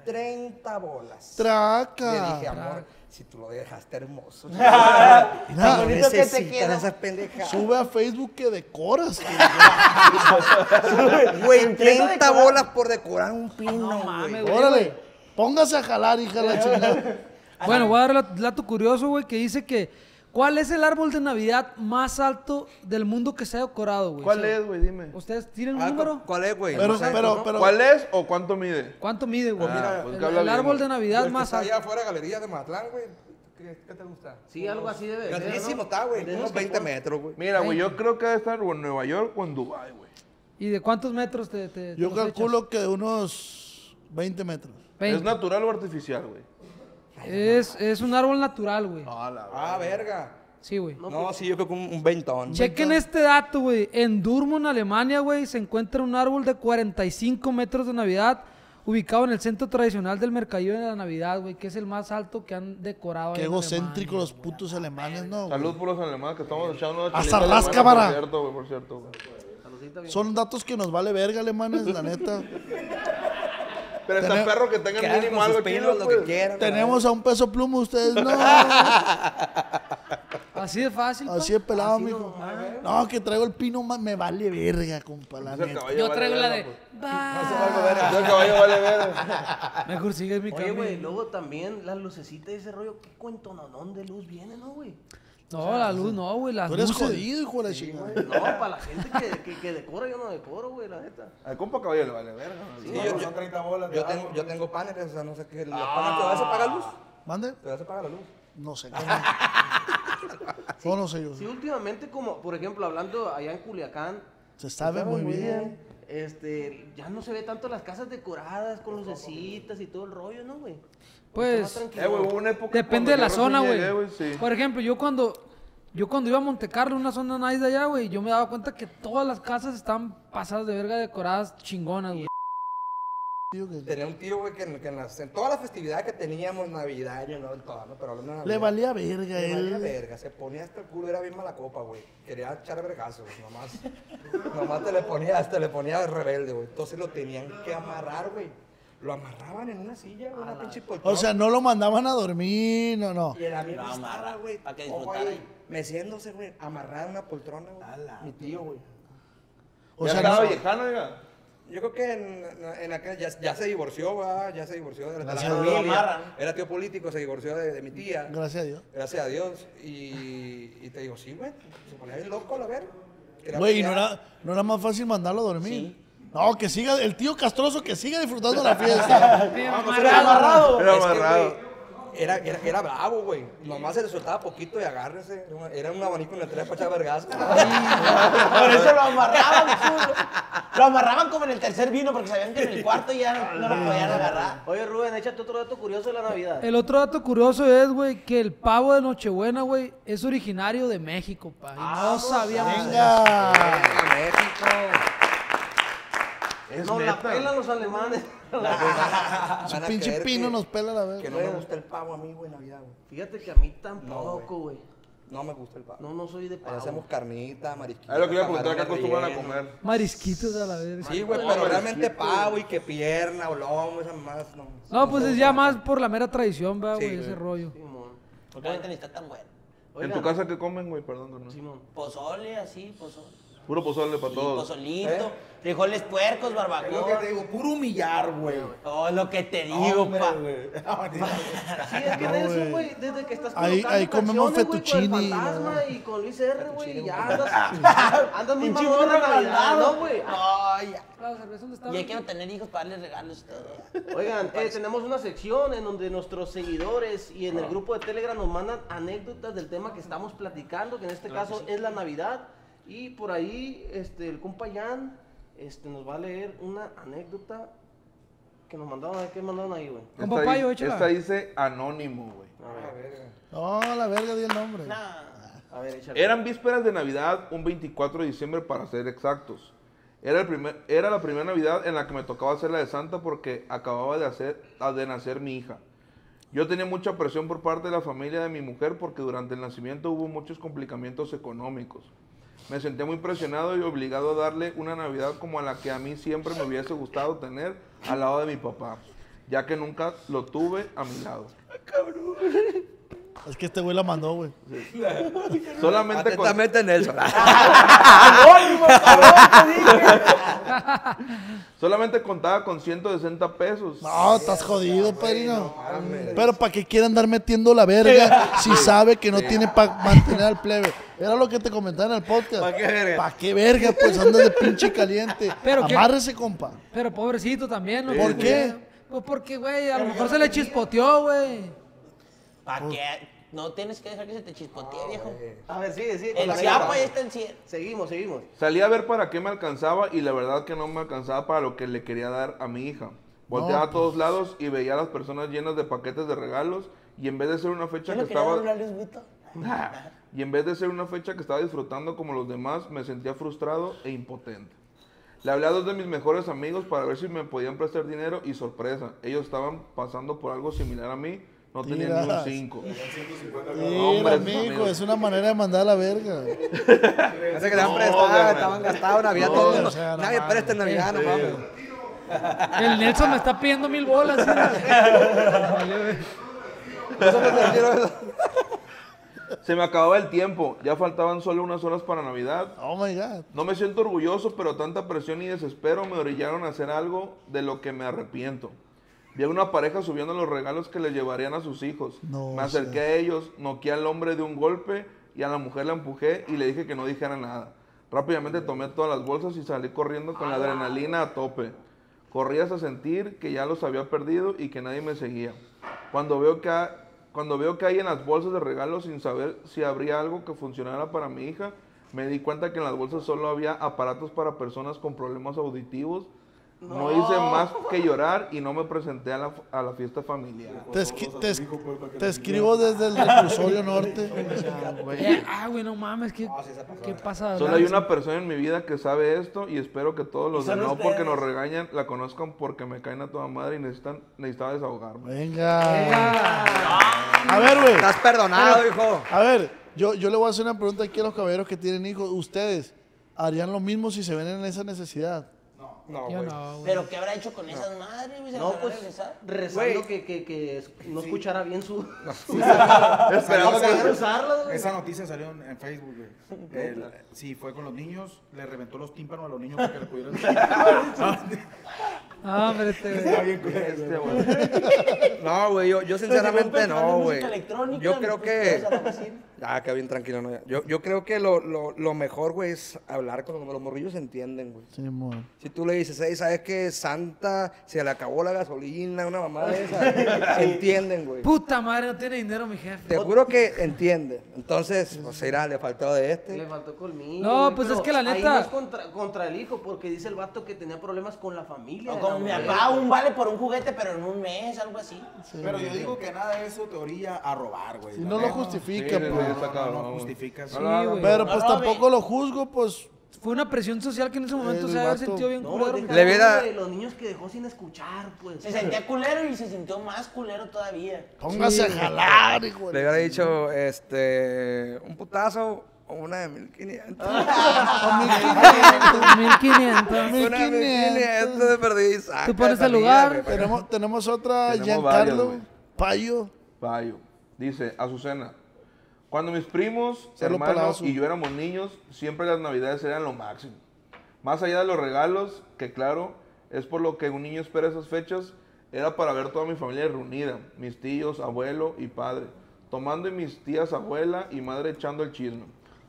S5: 30 bolas.
S3: Traca.
S5: Le dije, amor, si tú lo dejaste hermoso.
S3: Mira,
S5: no
S4: bonito que te
S5: esas pendejadas.
S3: Sube a Facebook que decoras.
S5: Güey, 30 bolas por decorar un pino, güey.
S3: Órale, póngase a jalar, hija de la chingada.
S6: Bueno, voy a dar el dato curioso, güey, que dice que ¿cuál es el árbol de Navidad más alto del mundo que se ha decorado, güey?
S7: ¿Cuál
S6: O sea,
S7: es, güey? Dime.
S6: ¿Ustedes tienen un
S5: Ah,
S6: número?
S5: ¿Cuál es, güey?
S3: Pero,
S5: No sé,
S3: pero, pero.
S7: ¿Cuál es o cuánto mide?
S6: ¿Cuánto mide, güey?
S7: Ah, pues
S6: el,
S7: que habla
S6: el
S7: bien,
S6: árbol de Navidad
S5: que
S6: más
S5: está allá
S6: alto.
S5: afuera galería de Mazatlán, güey. ¿Qué, qué te gusta?
S2: Sí, algo así debe ser,
S5: Grandísimo
S2: ¿no?
S5: está, güey.
S2: De
S5: Unos
S2: esos que
S5: 20
S2: ponen-
S5: metros, güey.
S7: Mira, güey, yo creo que debe estar o en Nueva York o en Dubai, güey.
S6: ¿Y de cuántos metros te, te-
S3: Yo calculo que de unos 20 metros.
S6: echas? 20.
S7: ¿Es natural o artificial, güey?
S6: Es, es un árbol natural, güey.
S7: Ah, la
S5: Ah, verga.
S6: Sí, güey.
S5: No, sí, yo creo que un, un ventón.
S6: Chequen este dato, güey. En Durmo, Alemania, güey, se encuentra un árbol de 45 metros de Navidad ubicado en el centro tradicional del mercadillo de la Navidad, güey, que es el más alto que han decorado.
S3: Qué
S6: en
S3: egocéntricos los putos alemanes, ¿no? güey?
S7: Salud por los alemanes que estamos echando una
S3: Hasta ras,
S7: alemana,
S3: cámara.
S7: Por cierto, güey, por cierto, güey.
S2: Saludcita bien.
S3: Son datos que nos vale verga, alemanes, la neta.
S7: Pero está
S3: Tenemos-
S7: perro que
S5: Que hagan
S7: mínimo algo chido,
S5: lo que
S7: pues.
S5: quieran.
S3: Tenemos a un peso pluma, ustedes no.
S6: Así de fácil.
S3: Así es pelado, mijo. No, que traigo el pino, ma- me vale verga, compa, la neta.
S6: Yo
S7: vale
S6: traigo la
S7: verga,
S6: de...
S7: pues.
S6: "Bye".
S7: Ese caballo vale verga.
S6: Mejor sigue mi
S2: Oye,
S6: camino.
S2: güey, luego también las lucecitas y ese rollo, ¿qué cuento nonón de luz viene, no, güey?
S6: No, la luz no, güey, las
S3: Tú eres
S6: luces.
S3: jodido, hijo de la chingada.
S2: No, para la gente que, que, que decora, yo no decoro, güey, la neta.
S7: Al compa caballo le vale verga.
S5: Sí,
S7: ¿no?
S5: yo, yo,
S8: Son 30 bolas de
S5: yo tengo, yo tengo paneles, o sea, no sé qué. ¿Los paneles todavía se paga luz?
S3: ¿Mande?
S5: ¿Todavía se paga la luz?
S3: No sé. ¿cómo? No, no sé yo.
S2: Sí, últimamente, como, por ejemplo, hablando allá en Culiacán,
S3: Se sabe muy bien.
S2: este, ya no se ve tanto las casas decoradas con lucecitas y todo el rollo, ¿no, güey?
S6: Pues,
S7: Eh,
S2: tranquilo.
S7: güey, hubo una época
S6: Depende de la
S7: yo
S6: zona, güey.
S7: sí.
S6: Por ejemplo, yo cuando yo cuando iba a Monte Carlo, una zona nice de allá, güey, yo me daba cuenta que todas las casas están pasadas de verga decoradas chingonas, güey.
S5: Tenía un tío, güey, que, en, que en, las- en todas las festividades que teníamos, Navidad, y no en todas, ¿no? Pero hablando de
S3: Le valía verga
S5: Le valía
S3: él.
S5: verga, se ponía hasta el culo, era bien mala copa, güey. Quería echar vergazos, nomás. nomás te le ponía, te le ponía rebelde, güey. Entonces lo tenían que amarrar, güey. Lo amarraban en una silla, güey, una pinche poltrona.
S3: O sea, no lo mandaban a dormir, no, no.
S5: Y el amigo
S4: Lo
S5: estaba,
S4: amarra,
S5: güey,
S4: pa' que disfrutara.
S5: ahí, meciéndose, güey, amarrado en una poltrona, güey. Mi tío, güey.
S3: O
S7: ya
S3: sea,
S7: estaba
S3: no-
S7: viejano, oiga.
S5: Yo creo que en, en aquel, ya, ya se divorció, ¿verdad? Ya se divorció de la, de la
S3: Gracias a
S4: Dios.
S5: familia. Era tío político, se divorció de, de mi tía.
S3: gracias a Dios.
S5: Gracias a Dios. Y, y te digo, sí, güey. Se ponía bien loco, la ver.
S3: Güey, ¿y no era, no era más fácil mandarlo a dormir? No, que siga, el tío castroso que siga disfrutando la fiesta.
S4: Era amarrado.
S7: Era
S5: Es que,
S7: amarrado.
S5: güey, Era, era, era bravo, güey. Nomás se le soltaba poquito y agárrese. Era, un abanico en el tren para echar vergas.
S4: Por eso lo amarraban, chulo. Lo amarraban como en el tercer vino porque sabían que en el cuarto ya no, lo podían agarrar.
S2: Oye, Rubén, échate otro dato curioso de la Navidad.
S6: El otro dato curioso es, güey, que el pavo de Nochebuena, güey, es originario de México, pa. Y no sabíamos eso.
S3: Venga.
S5: México.
S7: Es
S2: Nos la pelan los alemanes.
S3: Su pinche pino
S5: que-
S3: nos pela la
S5: Que
S3: verga.
S5: no me gusta el pavo a mí, güey, en Navidad, güey.
S2: Fíjate que a mí
S5: No,
S2: tampoco, güey.
S5: No me gusta el pavo.
S2: No, no soy de
S5: Ahí
S2: pavo.
S5: hacemos carnita, marisquita.
S7: Es lo que iba a preguntar, ¿qué acostumbran a comer?
S6: Marisquitos a la verga.
S5: Sí, güey, pero realmente pavo y que pierna o lomo, esas más, no.
S6: No, pues es ya más por la mera tradición, va,
S5: Sí,
S6: güey, ese rollo.
S2: Simón.
S4: Porque ni está tan bueno.
S7: ¿En tu casa qué comen, güey? Perdón, carnal.
S2: Simón.
S4: Pozole, así, pozole.
S7: Puro pozole para
S4: Sí,
S7: todos.
S4: pozolito, frijoles puercos,
S8: Es lo que
S4: barbacoa.
S8: te digo, puro humillar, güey.
S4: Oh, lo que te digo,
S8: Hombre,
S4: pa.
S8: güey.
S2: Sí, es que Nelson, güey, desde que estás
S3: Ahí- ahí comemos fettuccine,
S2: Con el fantasma y con Luis R, güey, ya andas, andas muy mamón la Navidad. ¿no, güey?
S4: Ay. Y hay que no tener hijos para darles regalos y todo.
S2: Oigan, eh, tenemos una sección en donde nuestros seguidores y en el grupo de Telegram nos mandan anécdotas del tema que estamos platicando, que en este caso es la Navidad. Y por ahí, este, el compa Jan este, nos va a leer una anécdota que nos mandaron. A ver, ¿Qué mandaron ahí, güey?
S7: Esta,
S6: papayo,
S7: di-
S6: échala.
S7: esta dice anónimo, güey.
S3: No, la verga, di el nombre.
S2: A ver, échale.
S7: Eran vísperas de Navidad, un 24 de diciembre para ser exactos. Era, el primer, era la primera Navidad en la que me tocaba hacer la de Santa porque acababa de, hacer, de nacer mi hija. Yo tenía mucha presión por parte de la familia de mi mujer porque durante el nacimiento hubo muchos complicamientos económicos. Me sentía muy presionado y obligado a darle una Navidad como a la que a mí siempre me hubiese gustado tener al lado de mi papá, ya que nunca lo tuve a mi lado.
S3: Es que este güey la mandó, güey.
S7: Solamente con-
S5: Atentamente, Nelson.
S7: Solamente contaba con 160 pesos.
S3: No, estás jodido, padrino. Pero ¿para qué quiere andar metiendo la verga si sabe que no tiene para mantener al plebe? Era lo que te comentaba en el podcast.
S5: ¿Pa' qué verga?
S3: ¿Para qué verga? Pues andas de pinche caliente.
S6: Pero qué-
S3: Amárrese, compa.
S6: Pero pobrecito también, ¿no?
S3: ¿Por qué?
S6: Pues porque, güey, a lo mejor se le chispoteó, güey.
S4: ¿Para qué? No tienes que dejar que se te chispotee, viejo.
S2: A ver, sigue, sigue. con
S4: El
S2: anécdota.
S4: ya está en 100.
S2: Seguimos, seguimos.
S7: Salí a ver para qué me alcanzaba y la verdad que no me alcanzaba para lo que le quería dar a mi hija. Volteaba
S3: No,
S7: a todos lados y veía a las personas llenas de paquetes de regalos y en vez de ser una fecha
S4: ¿Yo
S7: que estaba
S4: una luz, Vito?
S7: y en vez de ser una fecha que estaba disfrutando como los demás, me sentía frustrado e impotente. Le hablé a dos de mis mejores amigos para ver si me podían prestar dinero y sorpresa, ellos estaban pasando por algo similar a mí, no tenían ni un
S3: Tiras.
S7: 5.
S3: Mira,
S7: Hombre,
S3: amigo,
S7: amigo.
S3: es una manera de mandar a la verga.
S5: Parece que le han prestado, estaban gastados Navidad.
S3: No,
S5: todo
S3: o sea,
S5: Nadie presta en Navidad, no mames.
S6: El Nelson me está pidiendo mil bolas.
S7: Se me acababa el tiempo, ya faltaban solo unas horas para Navidad
S3: Oh my God.
S7: No me siento orgulloso, pero tanta presión y desespero me orillaron a hacer algo de lo que me arrepiento. Vi a una pareja subiendo los regalos que le llevarían a sus hijos.
S3: No
S7: me acerqué a ellos, noqué al hombre de un golpe y a la mujer la empujé y le dije que no dijera nada. Rápidamente tomé todas las bolsas y salí corriendo con la adrenalina a tope. Corrí hasta sentir que ya los había perdido y que nadie me seguía. Cuando veo que, ha- cuando veo que hay en las bolsas de regalos sin saber si habría algo que funcionara para mi hija, me di cuenta que en las bolsas solo había aparatos para personas con problemas auditivos. No, hice más que llorar y no me presenté a la, a la fiesta familiar.
S3: Te, esqui- te es- te escribo desde el reclusorio norte.
S6: Eh, ah, güey, no mames, ¿qué, qué pasa?
S7: Solo hay una persona en mi vida que sabe esto y espero que todos los de no porque nos regañan la conozcan porque me caen a toda madre y necesitan, necesitaba desahogarme.
S3: Venga. A ver, güey.
S5: Estás perdonado, hijo.
S3: A ver, yo, yo le voy a hacer una pregunta aquí a los caballeros que tienen hijos. ¿Ustedes harían lo mismo si se ven en esa necesidad?
S5: No,
S6: Yo
S5: güey.
S6: no, güey.
S4: ¿Pero qué habrá hecho con esas madres, güey? ¿Se
S2: No,
S4: las habrá
S2: pues
S4: regresado?
S2: rezando
S5: Güey.
S2: que, que, que es- no escuchara bien su.
S8: Esperando
S2: Para poder
S8: que-
S2: usarlas, güey.
S8: Esa noticia salió en, en Facebook, güey. El- Sí, fue con los niños, le reventó los tímpanos a los niños para que le pudieran...
S6: Ah, hombre, este, güey.
S8: Está bien, güey.
S7: Este, güey.
S5: No, güey, yo, yo sinceramente no, güey. Yo creo que... Ah, que bien tranquilo, no. Yo, yo creo que lo, lo, lo mejor, güey, es hablar con los, los morrillos, entienden, güey.
S3: Sí, amor.
S5: Si tú le dices, hey, ¿sabes qué? Santa, se le acabó la gasolina, una mamada de esa. entienden, güey.
S6: Puta madre, no tiene dinero mi jefe.
S5: Te juro que entiende. Entonces, pues irá, le faltó de
S2: Le
S5: este.
S2: faltó colmillo.
S6: No,
S2: güey,
S6: pues es que la
S2: Ahí
S6: neta-
S2: no es contra, contra el hijo, porque dice el vato que tenía problemas con la familia.
S4: O
S2: la
S4: mi papá, un vale por un juguete, pero en un mes, algo así.
S8: Pero yo digo que nada de eso te orilla a robar, güey.
S3: Si no lo justifica, pues.
S7: Está cabrón,
S8: no justifica eso.
S6: Sí, güey.
S3: Pero pues tampoco lo juzgo, pues.
S6: Fue una presión social que en ese momento
S3: El
S6: se había sentido bien
S2: No,
S6: culero.
S5: Le hubiera-
S2: Los niños que dejó sin escuchar, pues.
S4: Se sentía culero y se sintió más culero todavía.
S3: Póngase a jalar, hijo.
S5: Le hubiera dicho, este, un putazo o una de 1500.
S6: jefe. 1500.
S5: Una de
S3: 1500.
S5: 1500 de perdiz.
S6: Tú pones el lugar.
S3: Tenemos, tenemos otra,
S7: Tenemos
S3: Giancarlo,
S7: varios.
S3: Payo.
S7: Bayo. Dice, Azucena, Cuando mis primos, hermanos
S3: palazo.
S7: y yo éramos niños, siempre las navidades eran lo máximo. Más allá de los regalos, que claro, es por lo que un niño espera esas fechas, era para ver toda mi familia reunida, mis tíos, abuelo y padre, tomando y mis tías abuela y madre echando el chisme,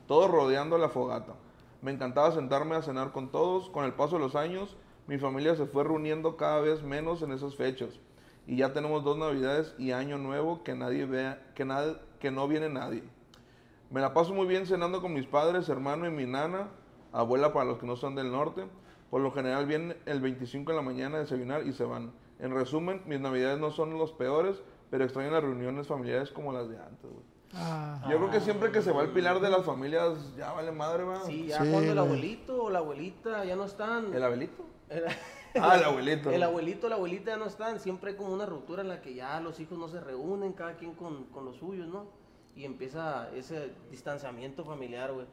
S7: todos rodeando la fogata. Me encantaba sentarme a cenar con todos, con el paso de los años, mi familia se fue reuniendo cada vez menos en esas fechas. Y ya tenemos dos navidades y año nuevo que nadie vea, que, que no viene nadie. Me la paso muy bien cenando con mis padres, hermano y mi nana, abuela para los que no son del norte. Por lo general vienen el 25 de la mañana a desayunar y se van. En resumen, mis navidades no son los peores, pero extraño las reuniones familiares como las de antes, güey.
S6: Ah.
S7: Yo creo que siempre que se va el pilar de las familias, ya vale madre, va.
S2: Sí, ya
S3: Sí,
S2: cuando el abuelito o la abuelita ya no están.
S7: ¿El abuelito?
S2: El-
S7: Ah, el abuelito.
S2: El abuelito o la abuelita ya no están. Siempre hay como una ruptura en la que ya los hijos no se reúnen, cada quien con, con los suyos, ¿no? Y empieza ese distanciamiento familiar, güey.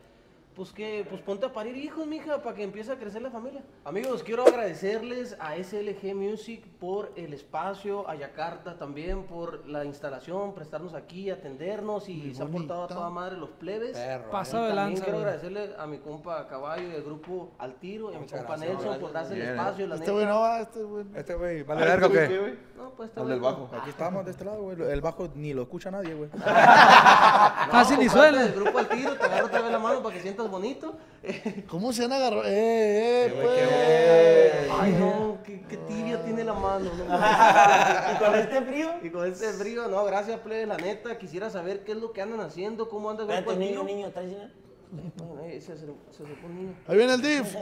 S2: Pues que, pues ponte a parir hijos, mija, para que empiece a crecer la familia. Amigos, quiero agradecerles a SLG Music por el espacio, a Yakarta también por la instalación, prestarnos aquí, atendernos y
S3: Muy
S2: se han portado a toda madre los plebes.
S5: Perro.
S6: Pasa
S2: Y
S6: de
S2: también
S6: lanza,
S2: quiero agradecerle a mi compa Caballo y al grupo Al Tiro y a mi compa
S5: gracias,
S2: Nelson por
S5: gracias.
S2: darse el espacio. La
S3: Este güey no va, este güey.
S5: Este güey, ¿vale verga o
S7: ¿este güey
S5: qué?
S2: No, pues
S7: del
S2: no.
S7: bajo.
S8: Aquí estamos de este lado, güey. El bajo ni lo escucha nadie, güey.
S6: Casi ni
S2: compadre,
S6: suena.
S2: El grupo al tiro, te agarro otra vez la mano para que sientas bonito.
S3: ¿Cómo se han agarrado? ¡Eh, eh, pues!
S2: Ay, no, qué, qué tibia tiene la mano. ¿no?
S4: ¿Y con este frío?
S2: y con este frío, no, gracias, plebe, la neta. Quisiera saber qué es lo que andan haciendo, cómo anda el grupo al
S4: niño,
S2: tiro.
S4: niño.
S2: Eh, Se acercó se acercó un niño.
S3: Ahí viene el DIF.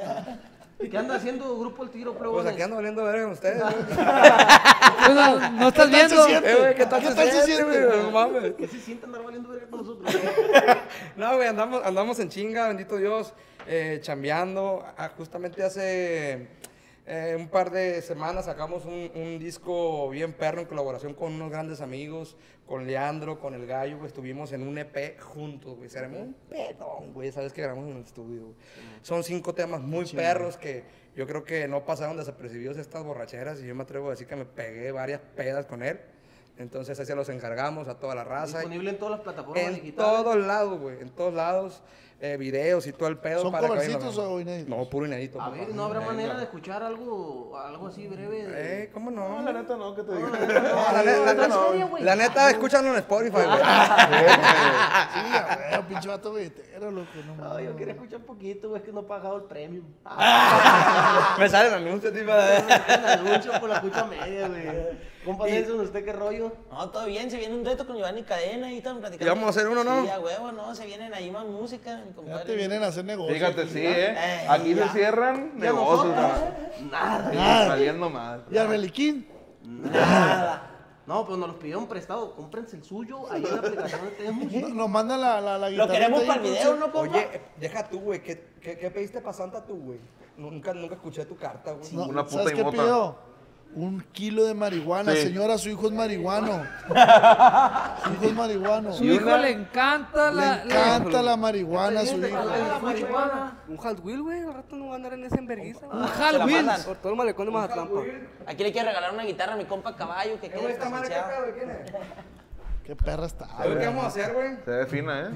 S2: ¿Qué anda haciendo grupo al tiro, plebe?
S5: Pues aquí ando valiendo verga con ustedes, güey.
S6: No, no estás
S3: ¿Qué tal se
S6: viendo.
S5: Eh, güey, ¿qué tal
S3: ¿Qué
S5: se
S3: tal se
S5: siente? güey? No mames.
S2: ¿Qué se siente andar valiendo verga con nosotros?
S5: No, güey, andamos, andamos en chinga, bendito Dios, eh, chambeando. Ah, justamente hace eh, un par de semanas sacamos un, un disco bien perro en colaboración con unos grandes amigos, con Leandro, con El Gallo, güey. Estuvimos en un EP juntos, güey. Se armó un pedón, güey. Sabes que grabamos en el estudio, güey. Son cinco temas muy perros que yo creo que no pasaron desapercibidos estas borracheras y yo me atrevo a decir que me pegué varias pedas con él. Entonces, así se los encargamos a toda la raza.
S2: Disponible en todas las plataformas
S5: En
S2: digitales.
S5: todos lados, güey. En todos lados. eh, videos y todo el pedo.
S3: ¿Son
S5: para que
S3: covercitos o inéditos?
S5: No, puro inédito.
S2: A
S5: papá.
S2: ver, ¿no habrá manera de escuchar algo, algo así breve? de-
S5: Eh, ¿cómo no?
S7: No, la neta no, que te digo.
S5: No, la, neta, la neta, la neta, escúchalo en Spotify, güey.
S3: Sí, a ver, pinche vato billetero, loco. No,
S2: No, yo quería escuchar un poquito, güey, es que no he pagado el premium.
S5: Me sale el anuncio, tipo de...
S2: El anuncio por la cucha media, güey. Compa Nelson, ¿usted qué rollo?
S4: No, todo bien, se viene un reto con Giovanni Cadena y están platicando.
S5: ¿Y vamos a hacer uno, no?
S4: Sí, a huevo, no, se vienen ahí más música, mi
S3: Ya
S4: compadre.
S3: te vienen a hacer negocios.
S7: Fíjate, sí, ¿eh?
S4: Eh,
S7: Aquí
S4: ya.
S7: se cierran
S2: ¿Y a
S7: negocios.
S2: nosotros?
S7: Nada.
S3: Nada.
S7: Saliendo mal.
S3: ¿Y al Beliquín?
S2: Nada. No, pues nos los pidieron prestado. Cómprense el suyo. Ahí en la aplicación tenemos.
S3: No- Nos mandan la, la, la
S4: Lo queremos para el video. ¿no, compa?
S5: Oye, eh, deja tú, güey. ¿Qué, qué, qué pediste para Santa tú, güey? Nunca, nunca escuché tu carta, güey.
S3: No,
S7: Una puta
S3: ¿Sabes
S7: y
S3: qué
S7: mota.
S3: pidió? Un kilo de marihuana.
S7: Sí.
S3: Señora, su hijo es marihuano. su hijo es marihuano.
S6: Su
S3: Le
S6: hijo le encanta la. la-
S3: encanta la marihuana su hijo.
S2: La marihuana.
S10: Un Hot Wheel, güey. Al rato no va a andar en esa enverguiza,
S6: Un. Hal
S4: mandan.
S10: Por todo el malecón de Mazatlán.
S4: Aquí le quiero regalar una guitarra a mi compa Caballo que
S5: Eh,
S4: quede
S5: güey, esta madre, ¿qué
S4: presenciado.
S5: pedo? ¿Quién es?
S3: Qué perra está.
S5: ¿Sabes qué vamos a hacer, güey?
S7: Se ve fina, ¿eh?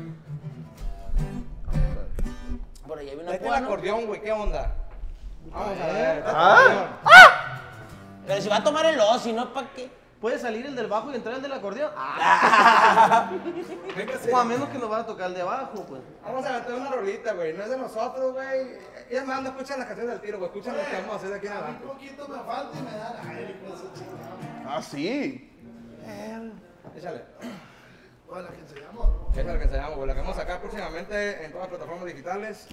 S4: Por ahí hay una
S5: Este el acordeón, güey. ¿Qué onda? Vamos a ver.
S4: Pero si va a tomar el O, si no, ¿para qué?
S2: ¿Puede salir el del bajo y entrar el del acordeón? Ah. o a menos que nos va a tocar el de abajo, pues.
S5: Vamos a meter una rolita, güey. No es de nosotros, güey. Ellas más no escuchan las canciones del tiro, güey. Escuchan lo que vamos a hacer de aquí en
S3: Un
S5: adelante.
S3: poquito me falta y me dan aire. pues.
S7: Ah, sí.
S5: Échale.
S3: ¿Cuál es la que enseñamos?
S5: Esa es la que enseñamos, güey. La que vamos a sacar próximamente en todas las plataformas digitales.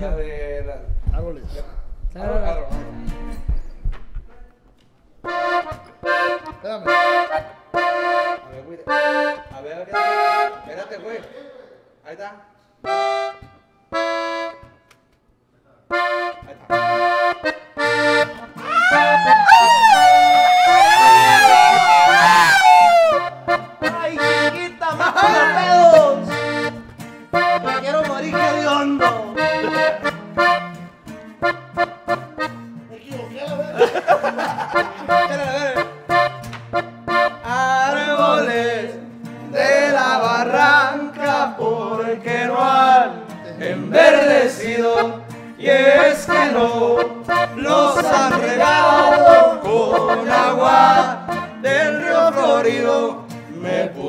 S5: La de la.
S3: Árboles.
S5: Claro, claro.
S3: Espérame.
S5: A ver, güey. A ver. Espérate, güey. Ahí está.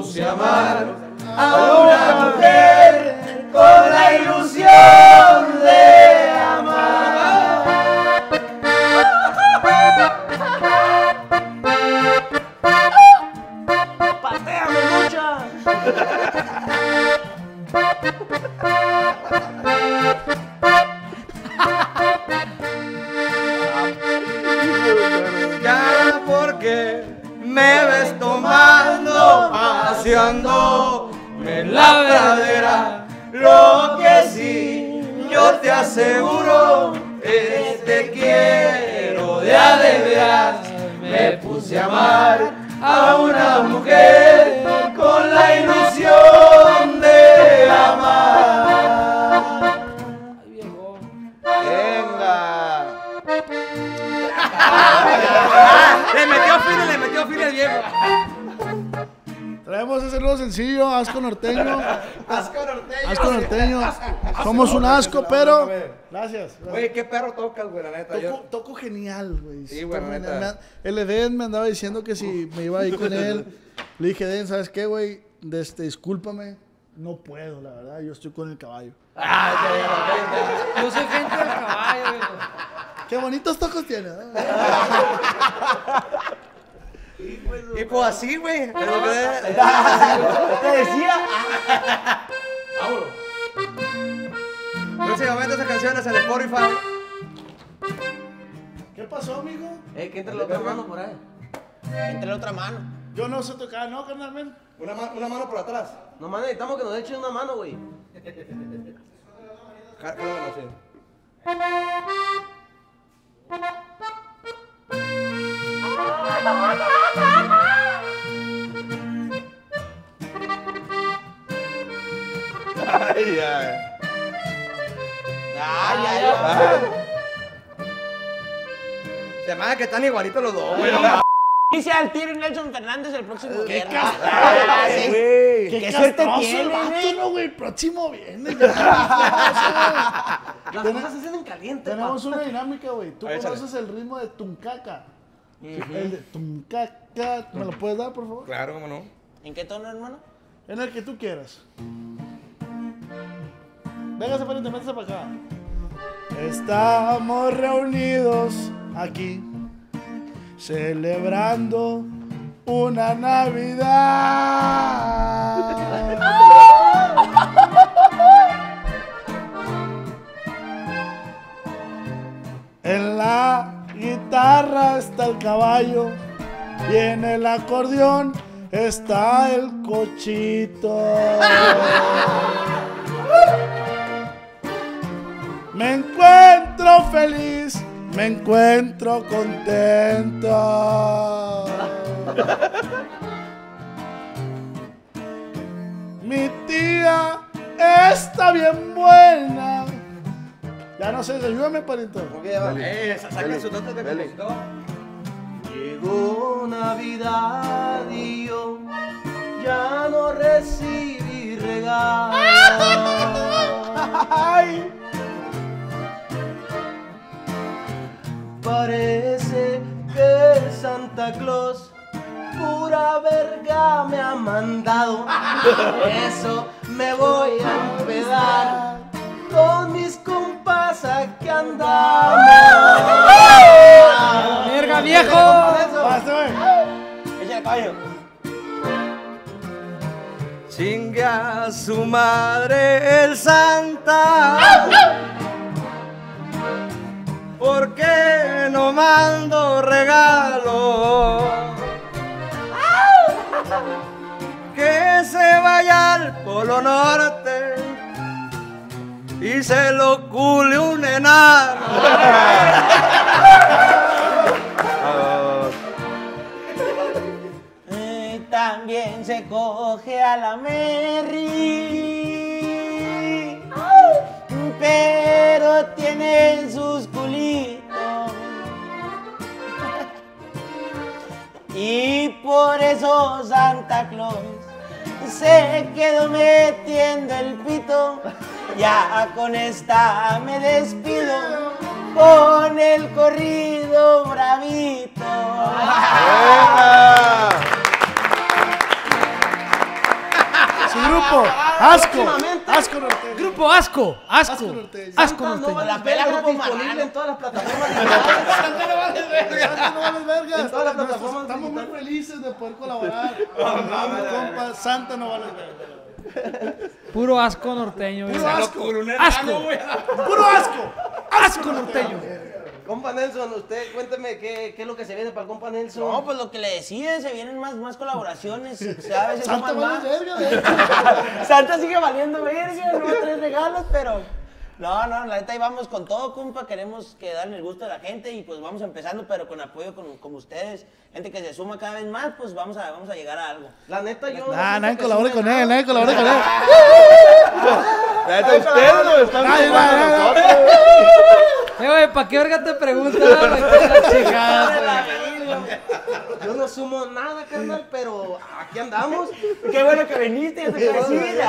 S5: puse a amar.
S3: Somos un asco, pero. Gracias.
S5: Güey, qué perro tocas, güey, la neta.
S3: Toco,
S5: Yo-
S3: toco genial, güey.
S5: Sí, güey,
S3: Toco
S5: neta.
S3: genial. Me- El Eden me andaba diciendo que si me iba a ir con él. Le dije, Eden, ¿sabes qué, güey? Este, discúlpame. No puedo, la verdad. Yo estoy con el caballo.
S6: Yo soy gente del caballo, viejo.
S3: Qué bonitos tocos tiene. ¿no?
S5: Y pues así, güey. que-
S4: Te decía.
S5: Próximamente esas canciones en Spotify.
S3: ¿Qué pasó, amigo?
S2: Eh, que entre la otra mano por ahí.
S4: Entre la otra mano.
S3: Yo no sé tocar, ¿no, carnal? men?
S5: Una, ma- una mano por atrás.
S2: Nomás necesitamos que nos echen una mano, güey.
S5: Así.
S7: Ay, ay.
S4: Ay, ay, ay.
S5: Se me hace que están igualitos los dos, güey.
S4: Dice al tiro Nelson Fernández el próximo
S3: Qué
S4: viernes.
S3: castrado,
S4: Ah, sí.
S3: güey.
S4: Qué suerte
S3: castroso
S4: tiene,
S3: el vato,
S4: güey.
S3: no, güey. El próximo viene. ya.
S2: Las cosas se hacen en caliente,
S3: Tenemos
S2: pa.
S3: una dinámica, güey. Tú conoces el ritmo de Tuncaca. El de Tuncaca. ¿Me lo puedes dar, por favor?
S5: Claro, cómo no.
S4: ¿En qué tono, hermano?
S3: En el que tú quieras. Véngase, pariente, métese para acá. Estamos reunidos aquí, celebrando una Navidad. En la guitarra está el caballo y en el acordeón está el cochito. Me encuentro feliz, me encuentro contento. Mi tía está bien buena. Ya no sé, ayúdame, pariente.
S5: Eh, sa- saquen su nota de.
S2: Llegó Navidad y yo ya no recibí regalos. Parece que Santa Claus pura verga me ha mandado. Por eso me voy a empedar con mis compas aquí andamos.
S6: ¡Verga, viejo!
S4: Échale caballo.
S5: Chingue a su madre el Santa. Regalo? Que se vaya al Polo Norte y se lo cule un enano.
S4: Eh, también se coge a la Merry. Pero tiene Y por eso Santa Claus se quedó metiendo el pito. Ya con esta me despido con el corrido bravito.
S3: Su grupo, Asco. Asco norteño.
S6: Grupo Asco, Asco,
S3: Asco norteño.
S6: Asco
S2: No
S6: norteño.
S2: vale
S4: La pela
S2: verga,
S4: Grupo
S2: disponible en todas las plataformas digitales.
S3: Santa no vales verga.
S2: En todas las plataformas
S3: Estamos muy felices de poder colaborar compa Santa no vales verga.
S6: Puro asco norteño.
S3: Puro asco.
S6: Asco,
S3: Puro asco.
S6: asco norteño.
S2: Compa Nelson, usted cuénteme qué, qué es lo que se viene para el compa Nelson.
S4: No, pues lo que le decía, se vienen más, más colaboraciones. O sea, a veces
S3: Santa
S4: suman más.
S3: verga, verga.
S4: Santa sigue valiendo verga, no tres regalos, pero. No, no, la neta ahí vamos con todo, compa. Queremos que darle el gusto a la gente y pues vamos empezando, pero con apoyo con, como ustedes. Gente que se suma cada vez más, pues vamos a, vamos a llegar a algo.
S2: La neta, yo.
S3: Nah, nadie colabore con él, nadie colabore con él.
S7: Neta, ustedes lo están
S6: Eh, güey, ¿para qué verga te preguntas?
S2: Yo no sumo nada, carnal, pero aquí andamos.
S4: Qué bueno que viniste, yo te quiero decir.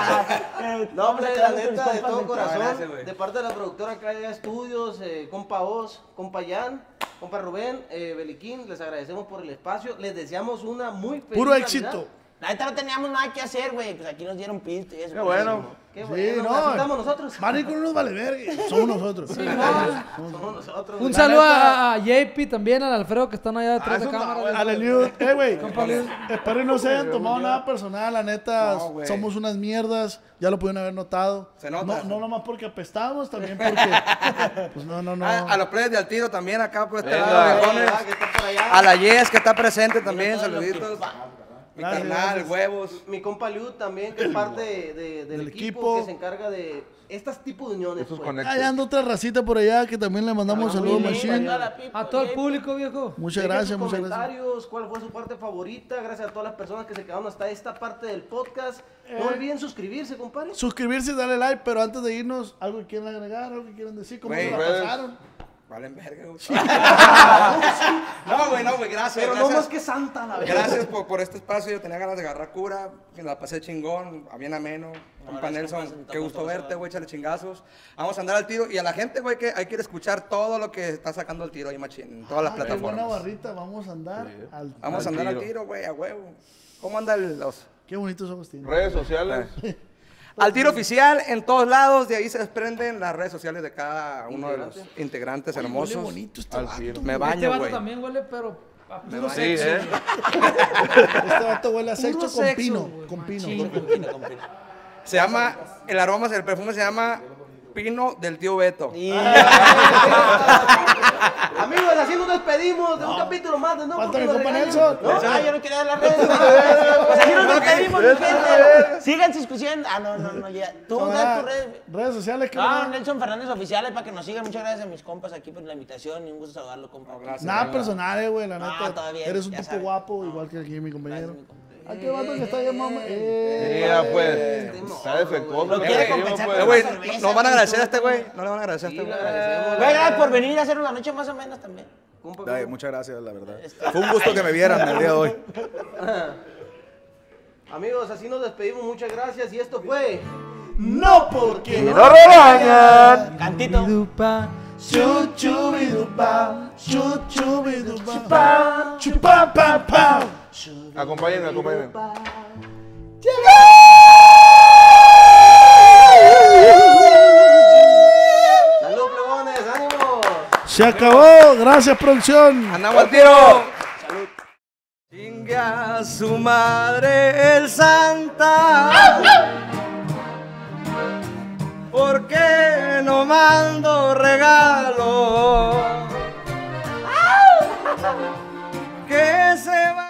S2: No, hombre, la neta, de todo corazón, de parte de la productora Calle Estudios, eh, compa Oz, compa Jan, compa Rubén, eh, Beliquín, les agradecemos por el espacio, les deseamos una muy feliz
S3: Puro
S2: Navidad.
S3: éxito.
S4: La neta no teníamos nada que hacer, güey. Pues aquí nos dieron pisto y eso.
S7: Qué
S4: pues,
S7: bueno.
S2: Qué
S3: Sí,
S2: bueno,
S3: no.
S2: así estamos nosotros.
S3: Marico no nos vale verga. Somos nosotros.
S2: Somos nosotros.
S6: Un saludo a, a JP también, al Alfredo que están allá detrás de cámara.
S3: A la Liu, eh, güey. Espero y no se hayan tomado nada personal, la neta.
S5: No,
S3: somos unas mierdas. Ya lo pudieron haber notado.
S5: Se nota.
S3: No, no nomás porque apestamos, también porque. Pues no, no, no.
S5: A, a los players de al tiro también acá por este
S7: Venga.
S5: lado,
S2: ah, que está por allá.
S5: A la Yes que está presente también, saluditos. Mi
S3: Gracias,
S5: carnal,
S3: gracias.
S5: huevos.
S2: Mi compa Liu también, que es parte de- de- del,
S3: Del
S2: equipo,
S3: equipo.
S2: que se encarga de estas tipos de uniones.
S7: Estos
S2: pues.
S3: Ahí anda otra racita por allá que también le mandamos
S2: Ah,
S3: saludos, Machine.
S6: A todo el
S2: eh,
S6: público, viejo.
S3: Muchas
S2: Dejen
S3: gracias,
S2: sus
S3: muchas gracias.
S2: comentarios, cuál fue su parte favorita, gracias a todas las personas que se quedaron hasta esta parte del podcast.
S3: Eh.
S2: No olviden suscribirse, compadre.
S3: Suscribirse y darle like, pero antes de irnos, algo que quieran agregar, algo que quieran decir, cómo se la pasaron.
S5: Valen verga, güey. no, güey, no, güey, gracias.
S2: Pero no más que santa, la verdad.
S5: Gracias por, por este espacio. Yo tenía ganas de agarrar cura. La pasé chingón, a bien ameno. Compa Nelson, qué gusto verte, güey. Échale chingazos. Vamos a andar al tiro. Y a la gente, güey, que hay que ir a escuchar todo lo que está sacando el tiro ahí, machín. En todas las
S3: Qué buena
S5: plataformas.
S3: barrita, vamos a andar al.
S5: Vamos a andar al
S7: tiro.
S5: güey, a huevo. ¿Cómo anda el, los?
S3: Qué bonitos ojos tiene.
S7: Redes sociales.
S5: Al tiro oficial en todos lados, de ahí se desprenden las redes sociales de cada uno de los integrantes
S3: Huele
S5: hermosos.
S3: bonito este
S7: Al
S3: vato.
S7: tiro.
S5: Me
S6: Este
S5: baño,
S6: vato
S5: güey.
S6: también huele, pero a puro.
S7: Sí,
S6: sexo.
S7: ¿eh?
S3: Este vato huele a
S6: Puro
S3: sexo con
S6: sexo,
S3: pino.
S6: güey,
S3: Con pino.
S6: machín.
S5: Se llama, el aroma, el perfume se llama Pino del tío Beto.
S2: Amigos, así nos despedimos de un capítulo más de No Porque.
S3: Nelson.
S2: No,
S4: Ah, yo no quería dar las redes. Pues así nos despedimos, mi gente. Sigan discutiendo. Ah, no, no, no, ya. Tú das
S3: Camarada,
S4: tu red.
S3: Redes sociales, que
S4: Ah, Nelson Fernández Oficial, es para que nos sigan. Muchas gracias a mis compas aquí por la invitación y un gusto saludarlo, compa.
S3: Nada personal, eh, güey, la
S4: Ah,
S3: neta. Eres un tipo guapo, igual que aquí mi compañero.
S4: Gracias, mi compa.
S3: ¿A qué vato que está mamá? Eh,
S7: Mira, pues. Está defectuoso.
S4: Lo
S7: el
S4: quiere
S7: tío,
S4: compensar
S7: pues.
S5: Eh,
S4: cerveza,
S5: ¿nos van a agradecer a este güey? ¿No le van a agradecer a este güey?
S4: Güey, gracias por venir a hacer una noche más o menos también.
S8: Muchas gracias, la verdad. Fue un gusto que me vieran el día de hoy.
S2: Amigos, así nos despedimos. Muchas gracias. Y esto fue.
S3: No porque no.
S7: ¡No regañan!
S4: Cantito.
S3: Chuchubidupa, chupa, pa, pa.
S7: Acompáñenme, acompáñenme.
S2: Salud, plebones. ánimo.
S3: Se acabó, gracias producción.
S5: Andamos al tiro. Chingue a su madre el Santa. ¿Por qué no mando regalo? Que se va.